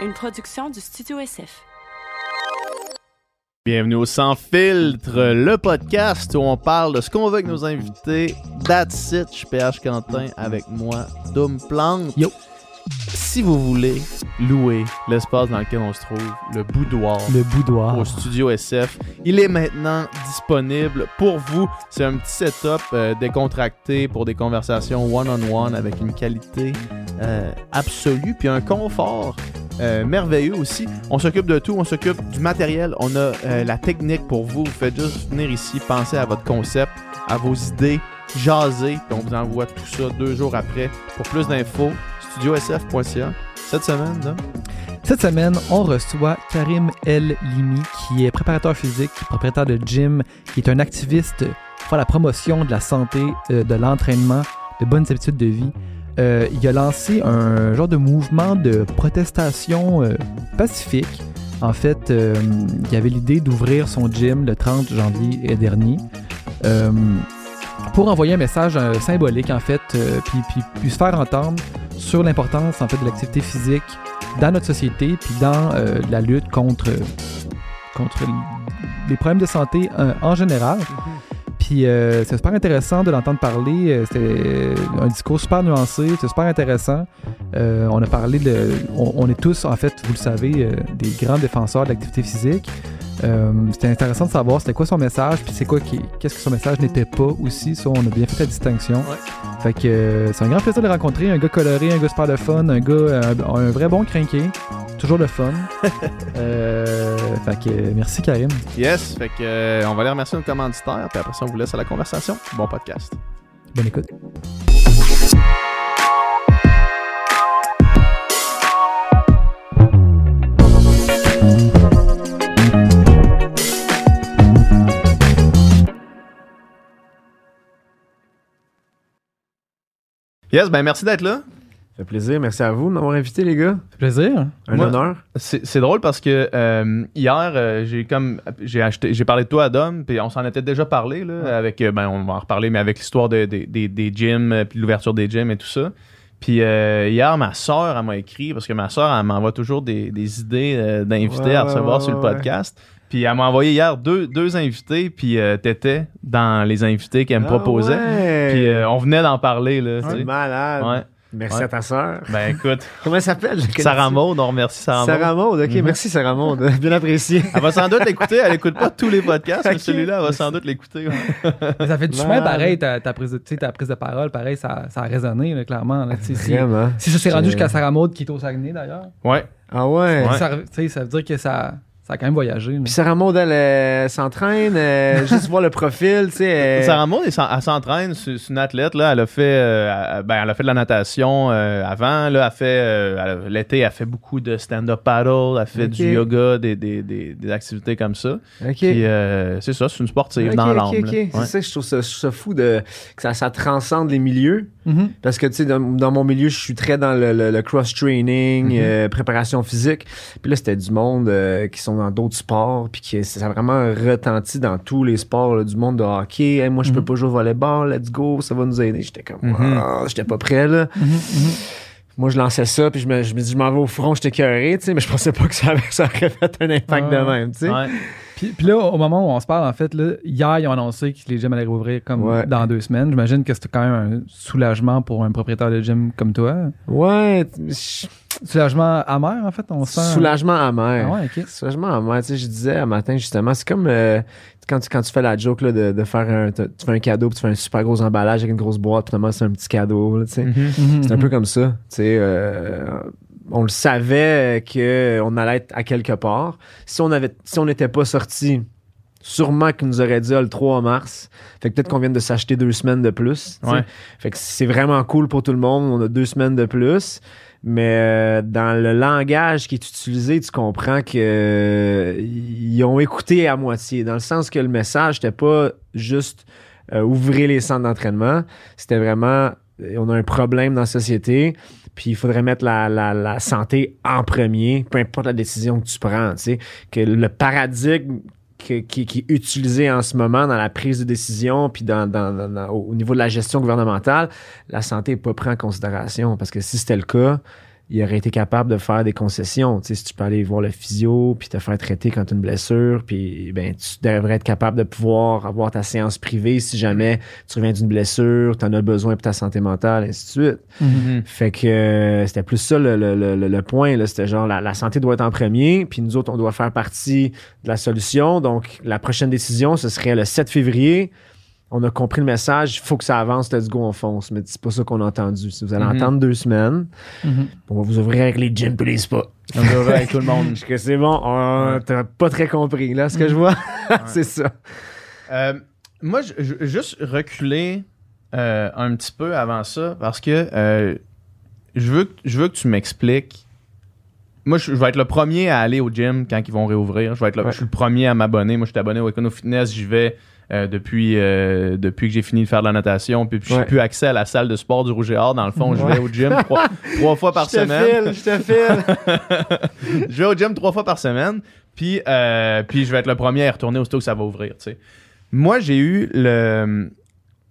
une production du Studio SF. Bienvenue au Sans Filtre, le podcast où on parle de ce qu'on veut avec nos invités. That's it, je suis PH Quentin avec moi, Doom Plante. Yo. Si vous voulez louer l'espace dans lequel on se trouve, le boudoir, Le boudoir. au studio SF. Il est maintenant disponible pour vous. C'est un petit setup euh, décontracté pour des conversations one-on-one avec une qualité euh, absolue, puis un confort euh, merveilleux aussi. On s'occupe de tout, on s'occupe du matériel, on a euh, la technique pour vous. Vous faites juste venir ici, penser à votre concept, à vos idées, jaser, on vous envoie tout ça deux jours après. Pour plus d'infos, studiosf.ca. Cette semaine, là, Cette semaine, on reçoit Karim El Limi, qui est préparateur physique, propriétaire de gym, qui est un activiste pour la promotion de la santé, euh, de l'entraînement, de bonnes habitudes de vie. Euh, il a lancé un genre de mouvement de protestation euh, pacifique. En fait, euh, il avait l'idée d'ouvrir son gym le 30 janvier dernier. euh, pour envoyer un message symbolique en fait, puis, se faire entendre sur l'importance en fait de l'activité physique dans notre société, puis dans la lutte contre, les problèmes de santé en général. Puis euh, c'est super intéressant de l'entendre parler. Euh, C'était un discours super nuancé, c'est super intéressant. Euh, on a parlé de. On, on est tous, en fait, vous le savez, euh, des grands défenseurs de l'activité physique. Euh, C'était intéressant de savoir c'était quoi son message, puis c'est quoi qu'est-ce que son message n'était pas aussi. Ça, on a bien fait la distinction. Ouais. Fait que euh, c'est un grand plaisir de le rencontrer. Un gars coloré, un gars super de fun, un gars, euh, un, un vrai bon crinqué. Toujours le fun. euh, fait que euh, merci Karim. Yes, fait que euh, on va aller remercier nos commanditaires, puis après ça on vous laisse à la conversation. Bon podcast. Bonne écoute. Yes, ben merci d'être là. Fait plaisir. Merci à vous de m'avoir invité, les gars. Ça fait plaisir. Un Moi- honneur. C'est drôle parce que euh, hier euh, j'ai comme j'ai acheté j'ai parlé de toi à Dom puis on s'en était déjà parlé là avec euh, ben on va en reparler mais avec l'histoire de- de- des- des gyms puis l'ouverture des gyms et tout ça. Puis euh, hier ma soeur elle m'a écrit parce que ma soeur elle m'envoie toujours des, des idées d'invités Ouais, à recevoir ouais, sur le podcast. Puis elle m'a envoyé hier deux, deux invités puis euh, t'étais dans les invités qu'elle me Ah proposait. ouais. Puis euh, on venait d'en parler là, C'est malade. Ouais. Merci Ouais. à ta sœur. Ben écoute, Comment elle s'appelle? Sarah Maud, on remercie Sarah, Maud. Sarah Maud. OK, Mhm. merci Sarah Maud. Bien apprécié. Elle va sans doute l'écouter. Elle écoute pas tous les podcasts, mais celui-là, elle va sans doute l'écouter. ouais. Mais ça fait du chemin pareil, ta, ta prise ta prise de parole, pareil, ça, ça a résonné là, clairement. là. Si, Vraiment. si ça s'est rendu jusqu'à Sarah Maud qui est au Saguenay d'ailleurs, Ouais. Ah ouais. Ouais? ça, tu sais, ça veut dire que ça, ça a quand même voyagé. Puis Sarah Maud, elle, euh, s'entraîne. euh, juste voir le profil, tu sais. elle- Sarah Maud, elle s'en- elle s'entraîne. C'est c'est une athlète. Là. Elle, a fait, euh, elle- ben, elle a fait de la natation euh, avant. Là. Elle fait, euh, elle a- l'été, elle fait beaucoup de stand-up paddle. Elle fait du yoga, des, des, des, des activités comme ça. OK. Puis euh, c'est ça, c'est une sportive dans ok, l'âme. ok. là. C'est Ouais. ça, je trouve ça, je trouve ça fou de, que ça, ça transcende les milieux. Mhm. Parce que, tu sais, dans, dans mon milieu, je suis très dans le, le- le cross-training, Mhm. euh, préparation physique. Puis là, c'était du monde euh, qui sont dans d'autres sports, puis qui ça a vraiment retenti dans tous les sports, là, du monde de hockey. Hey, moi, je peux Mhm. pas jouer au volleyball, let's go, ça va nous aider. J'étais comme, Mhm. Ah, j'étais pas prêt, là. Mhm. Moi, je lançais ça, puis je me, je me dis, je m'en vais au front, j'étais cœuré, tu sais, mais je pensais pas que ça, avait, ça aurait fait un impact de même, tu sais. Ouais. Puis, puis là, au moment où on se parle, en fait, là, hier, ils ont annoncé que les gyms allaient rouvrir comme Ouais. dans deux semaines. J'imagine que c'était quand même un soulagement pour un propriétaire de gym comme toi. Ouais, Soulagement amer, en fait, on sent. soulagement amer. Ah ouais. Soulagement amer, tu sais, je disais un matin, justement, c'est comme euh, quand, tu, quand tu fais la joke là, de, de faire un, tu fais un cadeau, puis tu fais un super gros emballage avec une grosse boîte, puis finalement, c'est un petit cadeau, là, tu sais. Mhm. Mhm, C'est un mhm. peu comme ça, tu sais. euh, on le savait qu'on allait être à quelque part. Si on avait, si on n'était pas sorti, sûrement qu'ils nous auraient dit ah, le 3 mars. Fait que peut-être qu'on vient de s'acheter deux semaines de plus. Ouais. Fait que c'est vraiment cool pour tout le monde. On a deux semaines de plus. Mais euh, dans le langage qui est utilisé, tu comprends que euh, ont écouté à moitié. Dans le sens que le message n'était pas juste euh, ouvrir les centres d'entraînement. C'était vraiment on a un problème dans la société. Puis il faudrait mettre la, la- santé en premier, peu importe la décision que tu prends. tu sais. Que le paradigme qui, est utilisé en ce moment dans la prise de décision, puis au niveau de la gestion gouvernementale, la santé n'est pas prise en considération. Parce que si c'était le cas, il aurait été capable de faire des concessions. Tu sais, si tu peux aller voir le physio, puis te faire traiter quand tu as une blessure, puis ben, tu devrais être capable de pouvoir avoir ta séance privée si jamais tu reviens d'une blessure, tu en as besoin pour ta santé mentale, ainsi de suite. Mhm. Fait que euh, c'était plus ça le, le- le- le point. là. C'était genre la, la santé doit être en premier, puis nous autres, on doit faire partie de la solution. Donc, la prochaine décision, ce serait le 7 février. On a compris le message, il faut que ça avance, let's go, on fonce. Mais c'est pas ça qu'on a entendu. Si vous allez Mhm. entendre deux semaines, Mhm. on va vous ouvrir avec les gyms et les spas. On va voir avec tout le monde. Que c'est bon, on- t'as pas très compris, là, ce que je vois. c'est ça. Euh, moi, je, je- juste reculer euh, un petit peu avant ça parce que euh, je, veux, que- je veux que tu m'expliques. Moi, je, je vais être le premier à aller au gym quand ils vont réouvrir. Je vais être le, Ouais. je suis le premier à m'abonner. Moi, je suis abonné au Econo Fitness. J'y vais euh, depuis, euh, depuis que j'ai fini de faire de la natation. Puis, puis j'ai plus accès à la salle de sport du Rouge et Or. Dans le fond, je vais au gym trois, trois fois par je te semaine. file, je te file. je vais au gym trois fois par semaine, puis, euh, puis je vais être le premier à y retourner aussitôt que ça va ouvrir. Moi, j'ai eu le,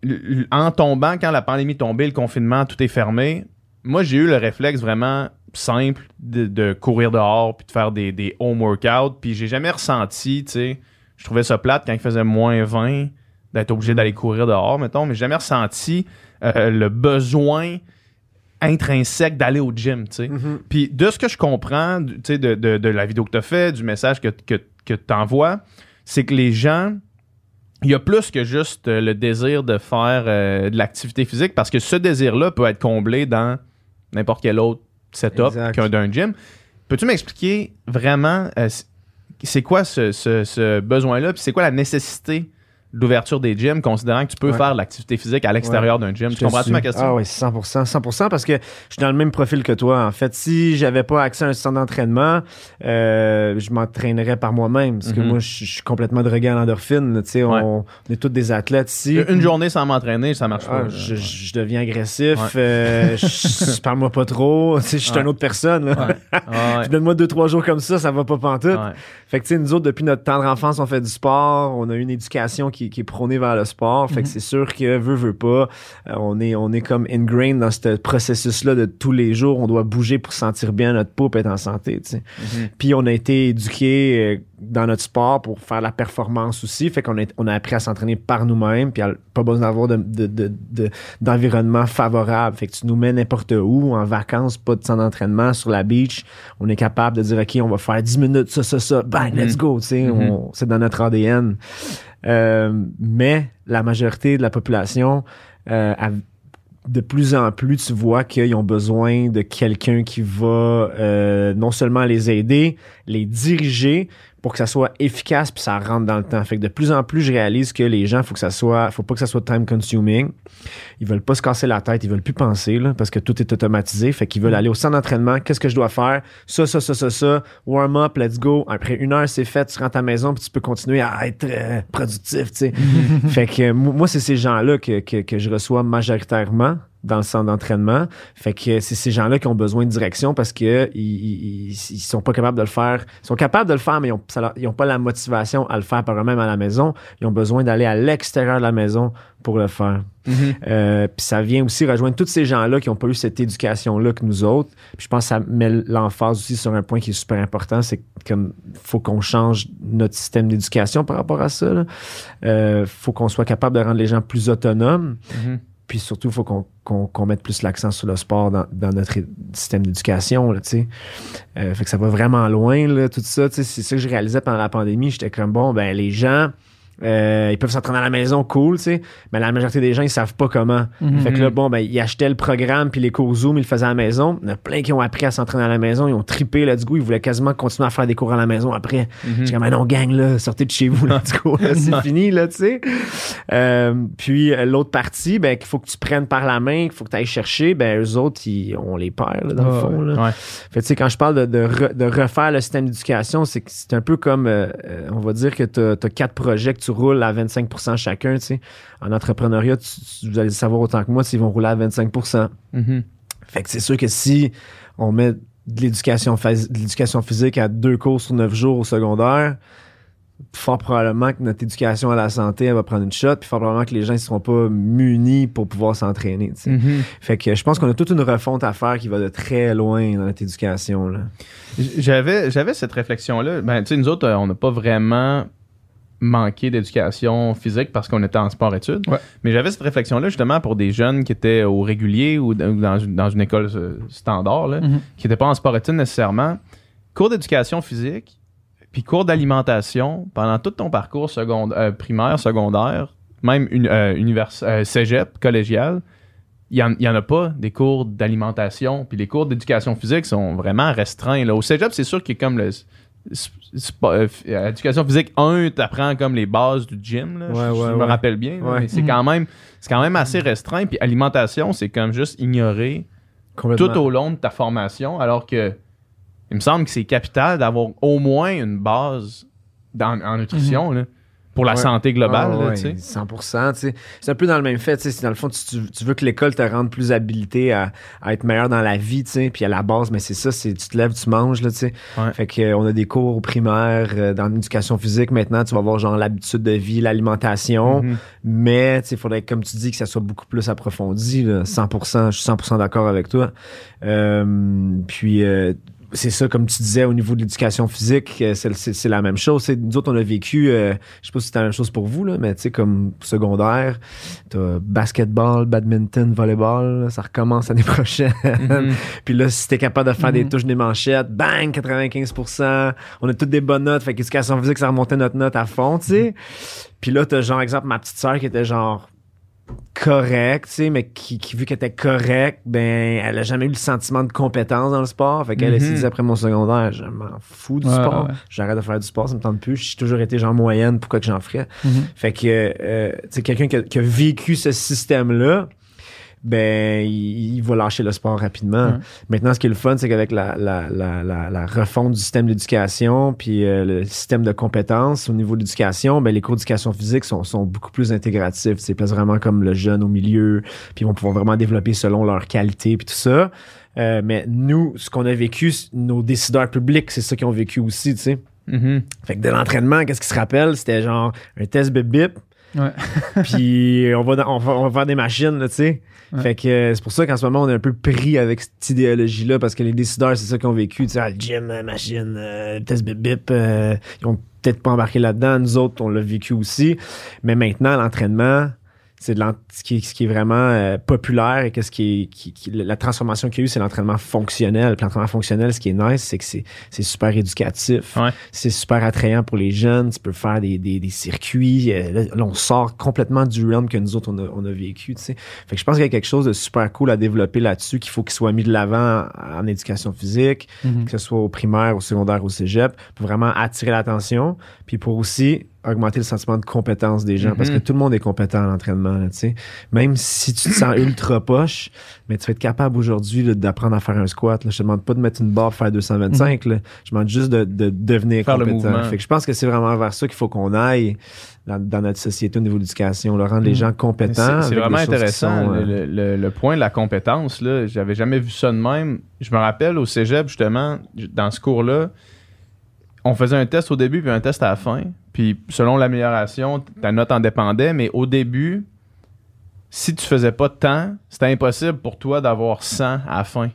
le- le- En tombant, quand la pandémie est tombée, le confinement, tout est fermé, moi, j'ai eu le réflexe vraiment simple de, de courir dehors puis de faire des, des home workouts, puis j'ai jamais ressenti, tu sais, je trouvais ça plate quand il faisait moins 20 d'être obligé d'aller courir dehors, mettons, mais j'ai jamais ressenti euh, le besoin intrinsèque d'aller au gym, tu sais. Mhm. Puis de ce que je comprends, tu sais, de, de- de la vidéo que tu as fait, du message que, que, que tu envoies, c'est que les gens, il y a plus que juste euh, le désir de faire euh, de l'activité physique parce que ce désir-là peut être comblé dans n'importe quel autre setup qu'un d'un gym. Peux-tu m'expliquer vraiment euh, c'est quoi ce, ce- ce besoin-là, puis c'est quoi la nécessité d'ouverture des gyms, considérant que tu peux Ouais. faire de l'activité physique à l'extérieur d'un gym? Je Tu comprends-tu ma question? Ah oui, 100%, 100% parce que je suis dans le même profil que toi. En fait, si j'avais pas accès à un centre d'entraînement, euh, je m'entraînerais par moi-même parce que Mhm. moi, je suis complètement drogué à l'endorphine. Tu sais, Ouais. on, on est tous des athlètes ici. Une journée sans m'entraîner, ça marche Ah, pas. je, deviens agressif. Euh, je, parle-moi pas trop. Tu sais, je suis une autre personne. Donne-moi deux, trois jours comme ça, ça va pas pantoute. Fait que, tu sais, nous autres, depuis notre tendre enfance, on fait du sport. On a une éducation qui, qui est prônée vers le sport. Fait que Mhm. c'est sûr que, veut, veut pas, euh, on, est, on est comme ingrained dans ce processus-là de tous les jours. On doit bouger pour sentir bien notre peau et être en santé. Mhm. Puis on a été éduqués euh, dans notre sport pour faire la performance aussi. Fait qu'on a, on a appris à s'entraîner par nous-mêmes, puis pas besoin d'avoir de, de- de- de- d'environnement favorable. Fait que tu nous mets n'importe où, en vacances, pas de temps d'entraînement, sur la beach. On est capable de dire, OK, on va faire 10 minutes, ça, ça, ça, bang, Mhm. let's go. tu sais, Mhm. on- c'est dans notre ADN. Euh, mais la majorité de la population, euh, a- de plus en plus, tu vois qu'ils ont besoin de quelqu'un qui va euh, non seulement les aider, les diriger pour que ça soit efficace puis ça rentre dans le temps. Fait que de plus en plus, je réalise que les gens, faut que ça soit, faut pas que ça soit time consuming. Ils veulent pas se casser la tête, ils veulent plus penser là, parce que tout est automatisé. Fait qu'ils veulent aller au centre d'entraînement. Qu'est-ce que je dois faire? Ça, ça, ça, ça, ça. Warm up, let's go. Après une heure, c'est fait. Tu rentres à la maison puis tu peux continuer à être euh, productif. Tu sais. fait que euh, mo- moi, c'est ces gens-là que, que, que je reçois majoritairement dans le centre d'entraînement. Fait que c'est ces gens-là qui ont besoin de direction parce que ils, ils, sont pas capables de le faire. Ils sont capables de le faire, mais ils ont, ça leur- ils ont pas la motivation à le faire par eux-mêmes à la maison. Ils ont besoin d'aller à l'extérieur de la maison pour le faire. Mhm. Euh, puis ça vient aussi rejoindre tous ces gens-là qui n'ont pas eu cette éducation-là que nous autres. Puis je pense que ça met l'emphase aussi sur un point qui est super important, c'est comme faut qu'on change notre système d'éducation par rapport à ça. Il faut qu'on soit capable de rendre les gens plus autonomes. Mhm. Puis surtout, il faut qu'on qu'on mette plus l'accent sur le sport dans, dans notre système d'éducation. tu sais. Euh, fait que ça va vraiment loin, là, tout ça. C'est ça que je réalisais pendant la pandémie. J'étais comme, bon, ben les gens, euh, ils peuvent s'entraîner à la maison, cool, tu sais. Mais la majorité des gens, ils savent pas comment. Mhm. Fait que là, bon, ben, ils achetaient le programme puis les cours Zoom, ils le faisaient à la maison. Il y en a plein qui ont appris à s'entraîner à la maison. Ils ont trippé, let's go. Ils voulaient quasiment continuer à faire des cours à la maison après. Mhm. J'étais comme, Ah non, gang, là, sortez de chez vous, là, du coup, là, c'est fini, là, tu sais. Euh, puis, euh, l'autre partie, ben, qu'il faut que tu prennes par la main, qu'il faut que tu ailles chercher, ben, eux autres, ils, on les perd, là, dans le fond, là. Ouais. Fait que, tu sais, quand je parle de, de, re- de refaire le système d'éducation, c'est que c'est un peu comme, euh, euh, on va dire que tu as, quatre projets que tu roules à 25% chacun, tu sais. En entrepreneuriat, tu- tu- vous allez savoir autant que moi s'ils vont rouler à 25 Mhm. fait que c'est sûr que si on met de l'éducation phys- de l'éducation physique à deux cours sur neuf jours au secondaire, fort probablement que notre éducation à la santé elle va prendre une shot, puis fort probablement que les gens ne seront pas munis pour pouvoir s'entraîner. tu. Mhm. Fait que je pense qu'on a toute une refonte à faire qui va de très loin dans notre éducation. J'avais, j'avais cette réflexion-là. Ben, tu sais, nous autres, euh, on n'a pas vraiment manqué d'éducation physique parce qu'on était en sport-études. Ouais. Mais j'avais cette réflexion-là justement pour des jeunes qui étaient au régulier ou dans, dans une- école euh, standard, là, Mhm. qui n'étaient pas en sport-études nécessairement. Cours d'éducation physique, puis cours d'alimentation pendant tout ton parcours euh, primaire, secondaire, même une, euh, univers, euh, cégep, collégial. Il n'y en, a pas des cours d'alimentation. Puis les cours d'éducation physique sont vraiment restreints. Là. Au cégep, c'est sûr qu'il y a comme le. Euh, euh, éducation physique 1, tu apprends comme les bases du gym. Là, Ouais, je, me ouais. rappelle bien. là, Ouais. mais c'est Mhm. quand même c'est quand même assez restreint. Puis alimentation, c'est comme juste ignorer Complètement. tout au long de ta formation, alors que il me semble que c'est capital d'avoir au moins une base dans- en nutrition là, pour la Ouais. santé globale. Ah là, ouais, tu sais. 100%. tu sais. C'est un peu dans le même fait. Dans le fond, tu, veux que l'école te rende plus habilité à, à être meilleur dans la vie. Puis à la base, mais c'est ça, c'est tu te lèves, tu manges. Là. Ouais. Fait que, euh, on a des cours au primaire, euh, dans l'éducation physique. Maintenant, tu vas voir genre l'habitude de vie, l'alimentation. Mhm. Mais il faudrait, comme tu dis, que ça soit beaucoup plus approfondi. Là, 100%, je suis 100% d'accord avec toi. Euh, puis, euh, c'est ça, comme tu disais, au niveau de l'éducation physique, euh, c'est, c'est- c'est la même chose. C'est- nous autres, on a vécu, euh, je sais pas si c'était la même chose pour vous, là, mais tu sais, comme secondaire, t'as basketball, badminton, volleyball, là, ça recommence l'année prochaine. Mhm. Puis là, si t'es capable de faire des Mhm. touches, des manchettes, bang, 95%. On a toutes des bonnes notes. Fait qu'éducation physique, ça remontait notre note à fond, tu sais. Puis là, t'as genre, exemple, ma petite sœur qui était genre correcte, tu sais, mais qui, qui vu qu'elle était correcte, ben, elle a jamais eu le sentiment de compétence dans le sport. Fait qu'elle, elle s'est Mhm. dit après mon secondaire, je m'en fous du Ouais, sport. ouais. J'arrête de faire du sport, ça me tente plus. J'ai toujours été genre moyenne, pourquoi que j'en ferais? Mhm. Fait que, euh, tu sais, quelqu'un qui, a- qui a vécu ce système-là, ben, il, il va lâcher le sport rapidement. Ouais. Maintenant, ce qui est le fun, c'est qu'avec la, la, la, la, la refonte du système d'éducation, puis euh, le système de compétences au niveau de l'éducation, ben, les cours d'éducation physique sont, sont beaucoup plus intégratifs. C'est place vraiment comme le jeune au milieu, puis ils vont pouvoir vraiment développer selon leur qualité, puis tout ça. Euh, mais nous, ce qu'on a vécu, nos décideurs publics, c'est ça qu'ils ont vécu aussi, tu sais. Mhm. Fait que de l'entraînement, qu'est-ce qui se rappelle? C'était genre un test bip-bip, Ouais. puis on va, dans- on, va, on va faire des machines, là, tu sais. Fait que euh, c'est pour ça qu'en ce moment, on est un peu pris avec cette idéologie-là, parce que les décideurs, c'est ça qu'ils ont vécu. Tu sais, ah, le gym, euh, machine, euh, test bip-bip, euh, ils ont peut-être pas embarqué là-dedans. Nous autres, on l'a vécu aussi. Mais maintenant, l'entraînement, c'est de ce, qui est, ce qui est vraiment euh, populaire et que ce qui est, qui, qui- la transformation qu'il y a eu, c'est l'entraînement fonctionnel. Puis l'entraînement fonctionnel, ce qui est nice, c'est que c'est, c'est super éducatif. Ouais. C'est super attrayant pour les jeunes. Tu peux faire des, des, des circuits. Euh, Là, là, on sort complètement du realm que nous autres, on a, on a vécu. Tu sais. Fait que je pense qu'il y a quelque chose de super cool à développer là-dessus qu'il faut qu'il soit mis de l'avant en, en éducation physique, Mhm. que ce soit au primaire, au secondaire, au cégep, pour vraiment attirer l'attention, puis pour aussi augmenter le sentiment de compétence des gens, parce que Mhm. tout le monde est compétent à l'entraînement. Même si tu te sens ultra poche, mais tu vas être capable aujourd'hui d'apprendre à faire un squat. Là. Je te demande pas de mettre une barre pour faire 225, là. je demande juste de, de devenir Faire compétent. mouvement. Fait que je pense que c'est vraiment vers ça qu'il faut qu'on aille dans, dans notre société au niveau de l'éducation, rendre les Mhm. gens compétents. C'est- vraiment intéressant. sont, euh, le, point de la compétence, j'avais jamais vu ça de même. Je me rappelle au cégep, justement, dans ce cours-là, on faisait un test au début puis un test à la fin. Puis selon l'amélioration, ta note en dépendait. Mais au début, si tu faisais pas de temps, c'était impossible pour toi d'avoir 100 à la fin.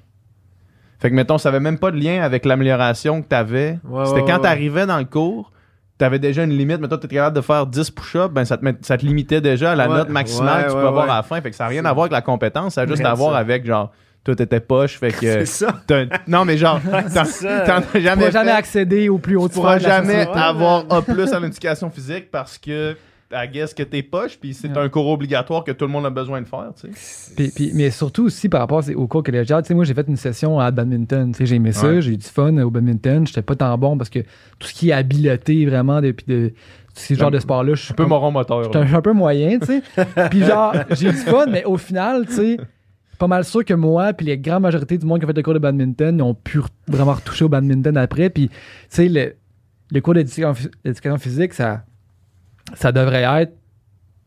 Fait que, mettons, ça avait même pas de lien avec l'amélioration que tu avais. Ouais, C'était ouais, quand ouais. tu arrivais dans le cours, tu avais déjà une limite. Mettons, tu étais capable de faire 10 push-ups, ben, ça, te met- ça te limitait déjà à la note maximale que tu peux avoir à la fin. Fait que ça n'a rien à voir avec la compétence, ça a juste à voir avec, genre, toi, t'étais poche. Fait que. c'est ça. Non, mais genre, t'en as Tu jamais pourras jamais accéder au plus haut Tu pourras jamais avoir A plus en éducation physique parce que. I guess que t'es poche, puis c'est Ouais. un cours obligatoire que tout le monde a besoin de faire, tu sais. Puis, puis- mais surtout aussi par rapport au cours collégial, tu sais, moi j'ai fait une session à badminton, tu sais, j'ai aimé ça, Ouais. j'ai eu du fun au badminton, j'étais pas tant bon parce que tout ce qui est habileté vraiment depuis de, tous ces genres de sports-là, je suis Un peu moron moteur. J'étais un, je suis un peu moyen, tu sais. puis genre, j'ai eu du fun, mais au final, tu sais, pas mal sûr que moi, puis les grandes majorités du monde qui a fait le cours de badminton, ils ont pu vraiment retoucher au badminton après. Puis, tu sais, le, le cours d'éducation phy- d'éducation physique, ça, ça devrait être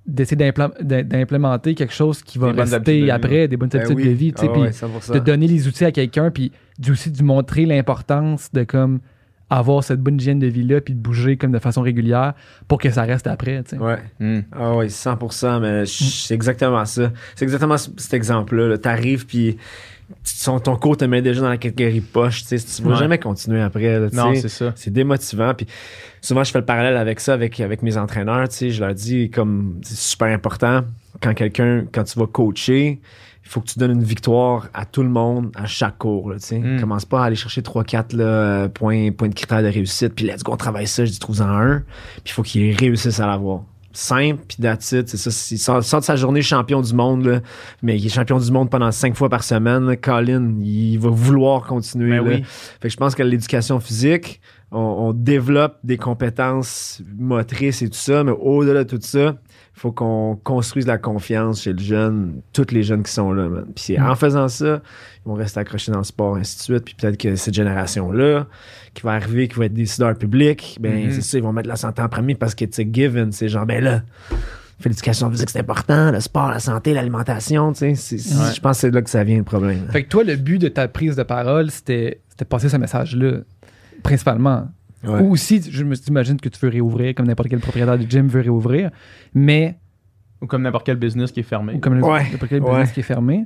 d'essayer d'implémenter quelque chose qui va Des de rester après, des bonnes Ben habitudes oui. de vie, tu sais. Ah puis ouais, 100%. de donner les outils à quelqu'un, puis aussi de montrer l'importance de comme avoir cette bonne hygiène de vie-là, puis de bouger comme de façon régulière pour que ça reste après. tu sais. Ouais. Hmm. Ah oui, 100%, mais c'est exactement ça. C'est exactement ce- cet exemple-là. là. T'arrives, puis ton, ton cours te met déjà dans la catégorie poche. Tu sais, tu vas jamais continuer après. là, Non, c'est ça. c'est démotivant. Puis souvent, je fais le parallèle avec ça, avec, avec mes entraîneurs. Tu sais, je leur dis comme c'est super important quand quelqu'un, quand tu vas coacher, il faut que tu donnes une victoire à tout le monde à chaque cours. Là. Mm. Commence pas à aller chercher 3-4 là, euh, points, points de critères de réussite. Puis let's go, on travaille ça. Je dis trouve-en un. Puis il faut qu'ils réussissent à l'avoir. Simple, puis it. C'est ça. Il sort, sort de sa journée champion du monde, là, mais il est champion du monde pendant cinq fois par semaine. là. Colin, il va vouloir continuer. Ben là. oui. Fait que je pense que l'éducation physique, on, on développe des compétences motrices et tout ça, mais au-delà de tout ça, faut qu'on construise la confiance chez le jeune, tous les jeunes qui sont là. man. Puis c'est en faisant ça, ils vont rester accrochés dans le sport, ainsi de suite. Puis peut-être que cette génération-là, qui va arriver, qui va être décideur public, ben Mhm. c'est ça, ils vont mettre la santé en premier parce que c'est given. C'est genre, ben là, fait l'éducation physique, c'est important, le sport, la santé, l'alimentation, tu sais. Ouais. Je pense que c'est là que ça vient le problème. Fait que toi, le but de ta prise de parole, c'était de passer ce message-là, principalement. Ouais. Ou aussi, je me t'imagine que tu veux réouvrir, comme n'importe quel propriétaire de gym veut réouvrir, mais Ou comme n'importe quel business qui est fermé. ou comme Ouais, n'importe quel ouais. business qui est fermé.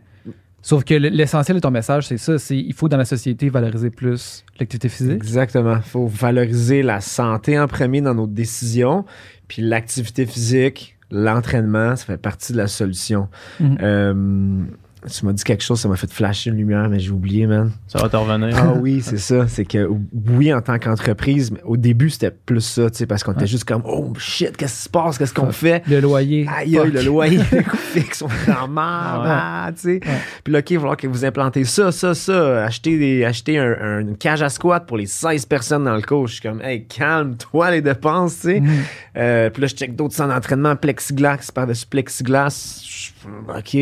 Sauf que le- l'essentiel de ton message, c'est ça, c'est il faut dans la société valoriser plus l'activité physique. Exactement. Il faut valoriser la santé en premier dans nos décisions, puis l'activité physique, l'entraînement, ça fait partie de la solution. Euh, tu m'as dit quelque chose, ça m'a fait flasher une lumière, mais j'ai oublié, man. Ça va te revenir. Ah oui, c'est ça. C'est que oui, en tant qu'entreprise, au début, c'était plus ça, tu sais, parce qu'on était juste comme, oh shit, qu'est-ce qui se passe? Qu'est-ce qu'on fait? Le loyer. Aïe, aïe, fuck. le loyer, les coûts fixes, on est merde, Ouais. ah, tu sais. Puis là, OK, il va falloir que vous implantez ça, ça, ça. Acheter, des, acheter un- un- une cage à squat pour les 16 personnes dans le coach. Je suis comme, hey, calme-toi les dépenses, tu sais. Mhm. Euh, puis là, je check d'autres centres d'entraînement, plexiglas, par-dessus plexiglas. OK.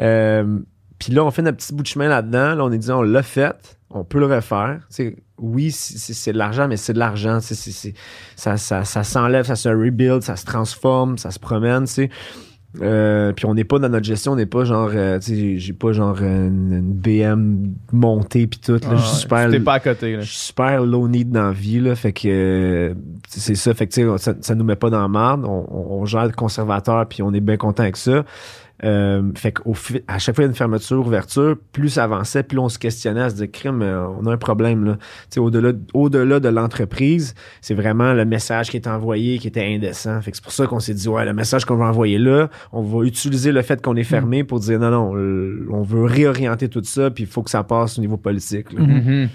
Euh, puis là, on fait notre petit bout de chemin là-dedans. Là, on est dit, on l'a fait. On peut le refaire. Tu sais, oui, c'est- de l'argent, mais c'est de l'argent. Ça, ça, ça s'enlève, ça se rebuild, ça se transforme, ça se promène. sais. Euh, puis on n'est pas dans notre gestion, on n'est pas genre, euh, tu sais, j'ai pas genre une, une BM montée puis tout. Là, Ah je suis ouais. super, pas à côté. Là. je suis super low need dans la vie, là. Fait que euh, c'est ça. Fait que ça, ça nous met pas dans la merde. On, on, on gère le conservateur puis on est bien content avec ça. Euh, fait qu'au fi- à chaque fois il y a une fermeture, ouverture, plus ça avançait, plus on se questionnait à se dire crime, euh, on a un problème là. Tu sais, au-delà au-delà de l'entreprise, c'est vraiment le message qui est envoyé qui était indécent. Fait que c'est pour ça qu'on s'est dit ouais, le message qu'on va envoyer là, on va utiliser le fait qu'on est fermé pour dire non non, on veut réorienter tout ça puis il faut que ça passe au niveau politique. là. Mhm. Mhm.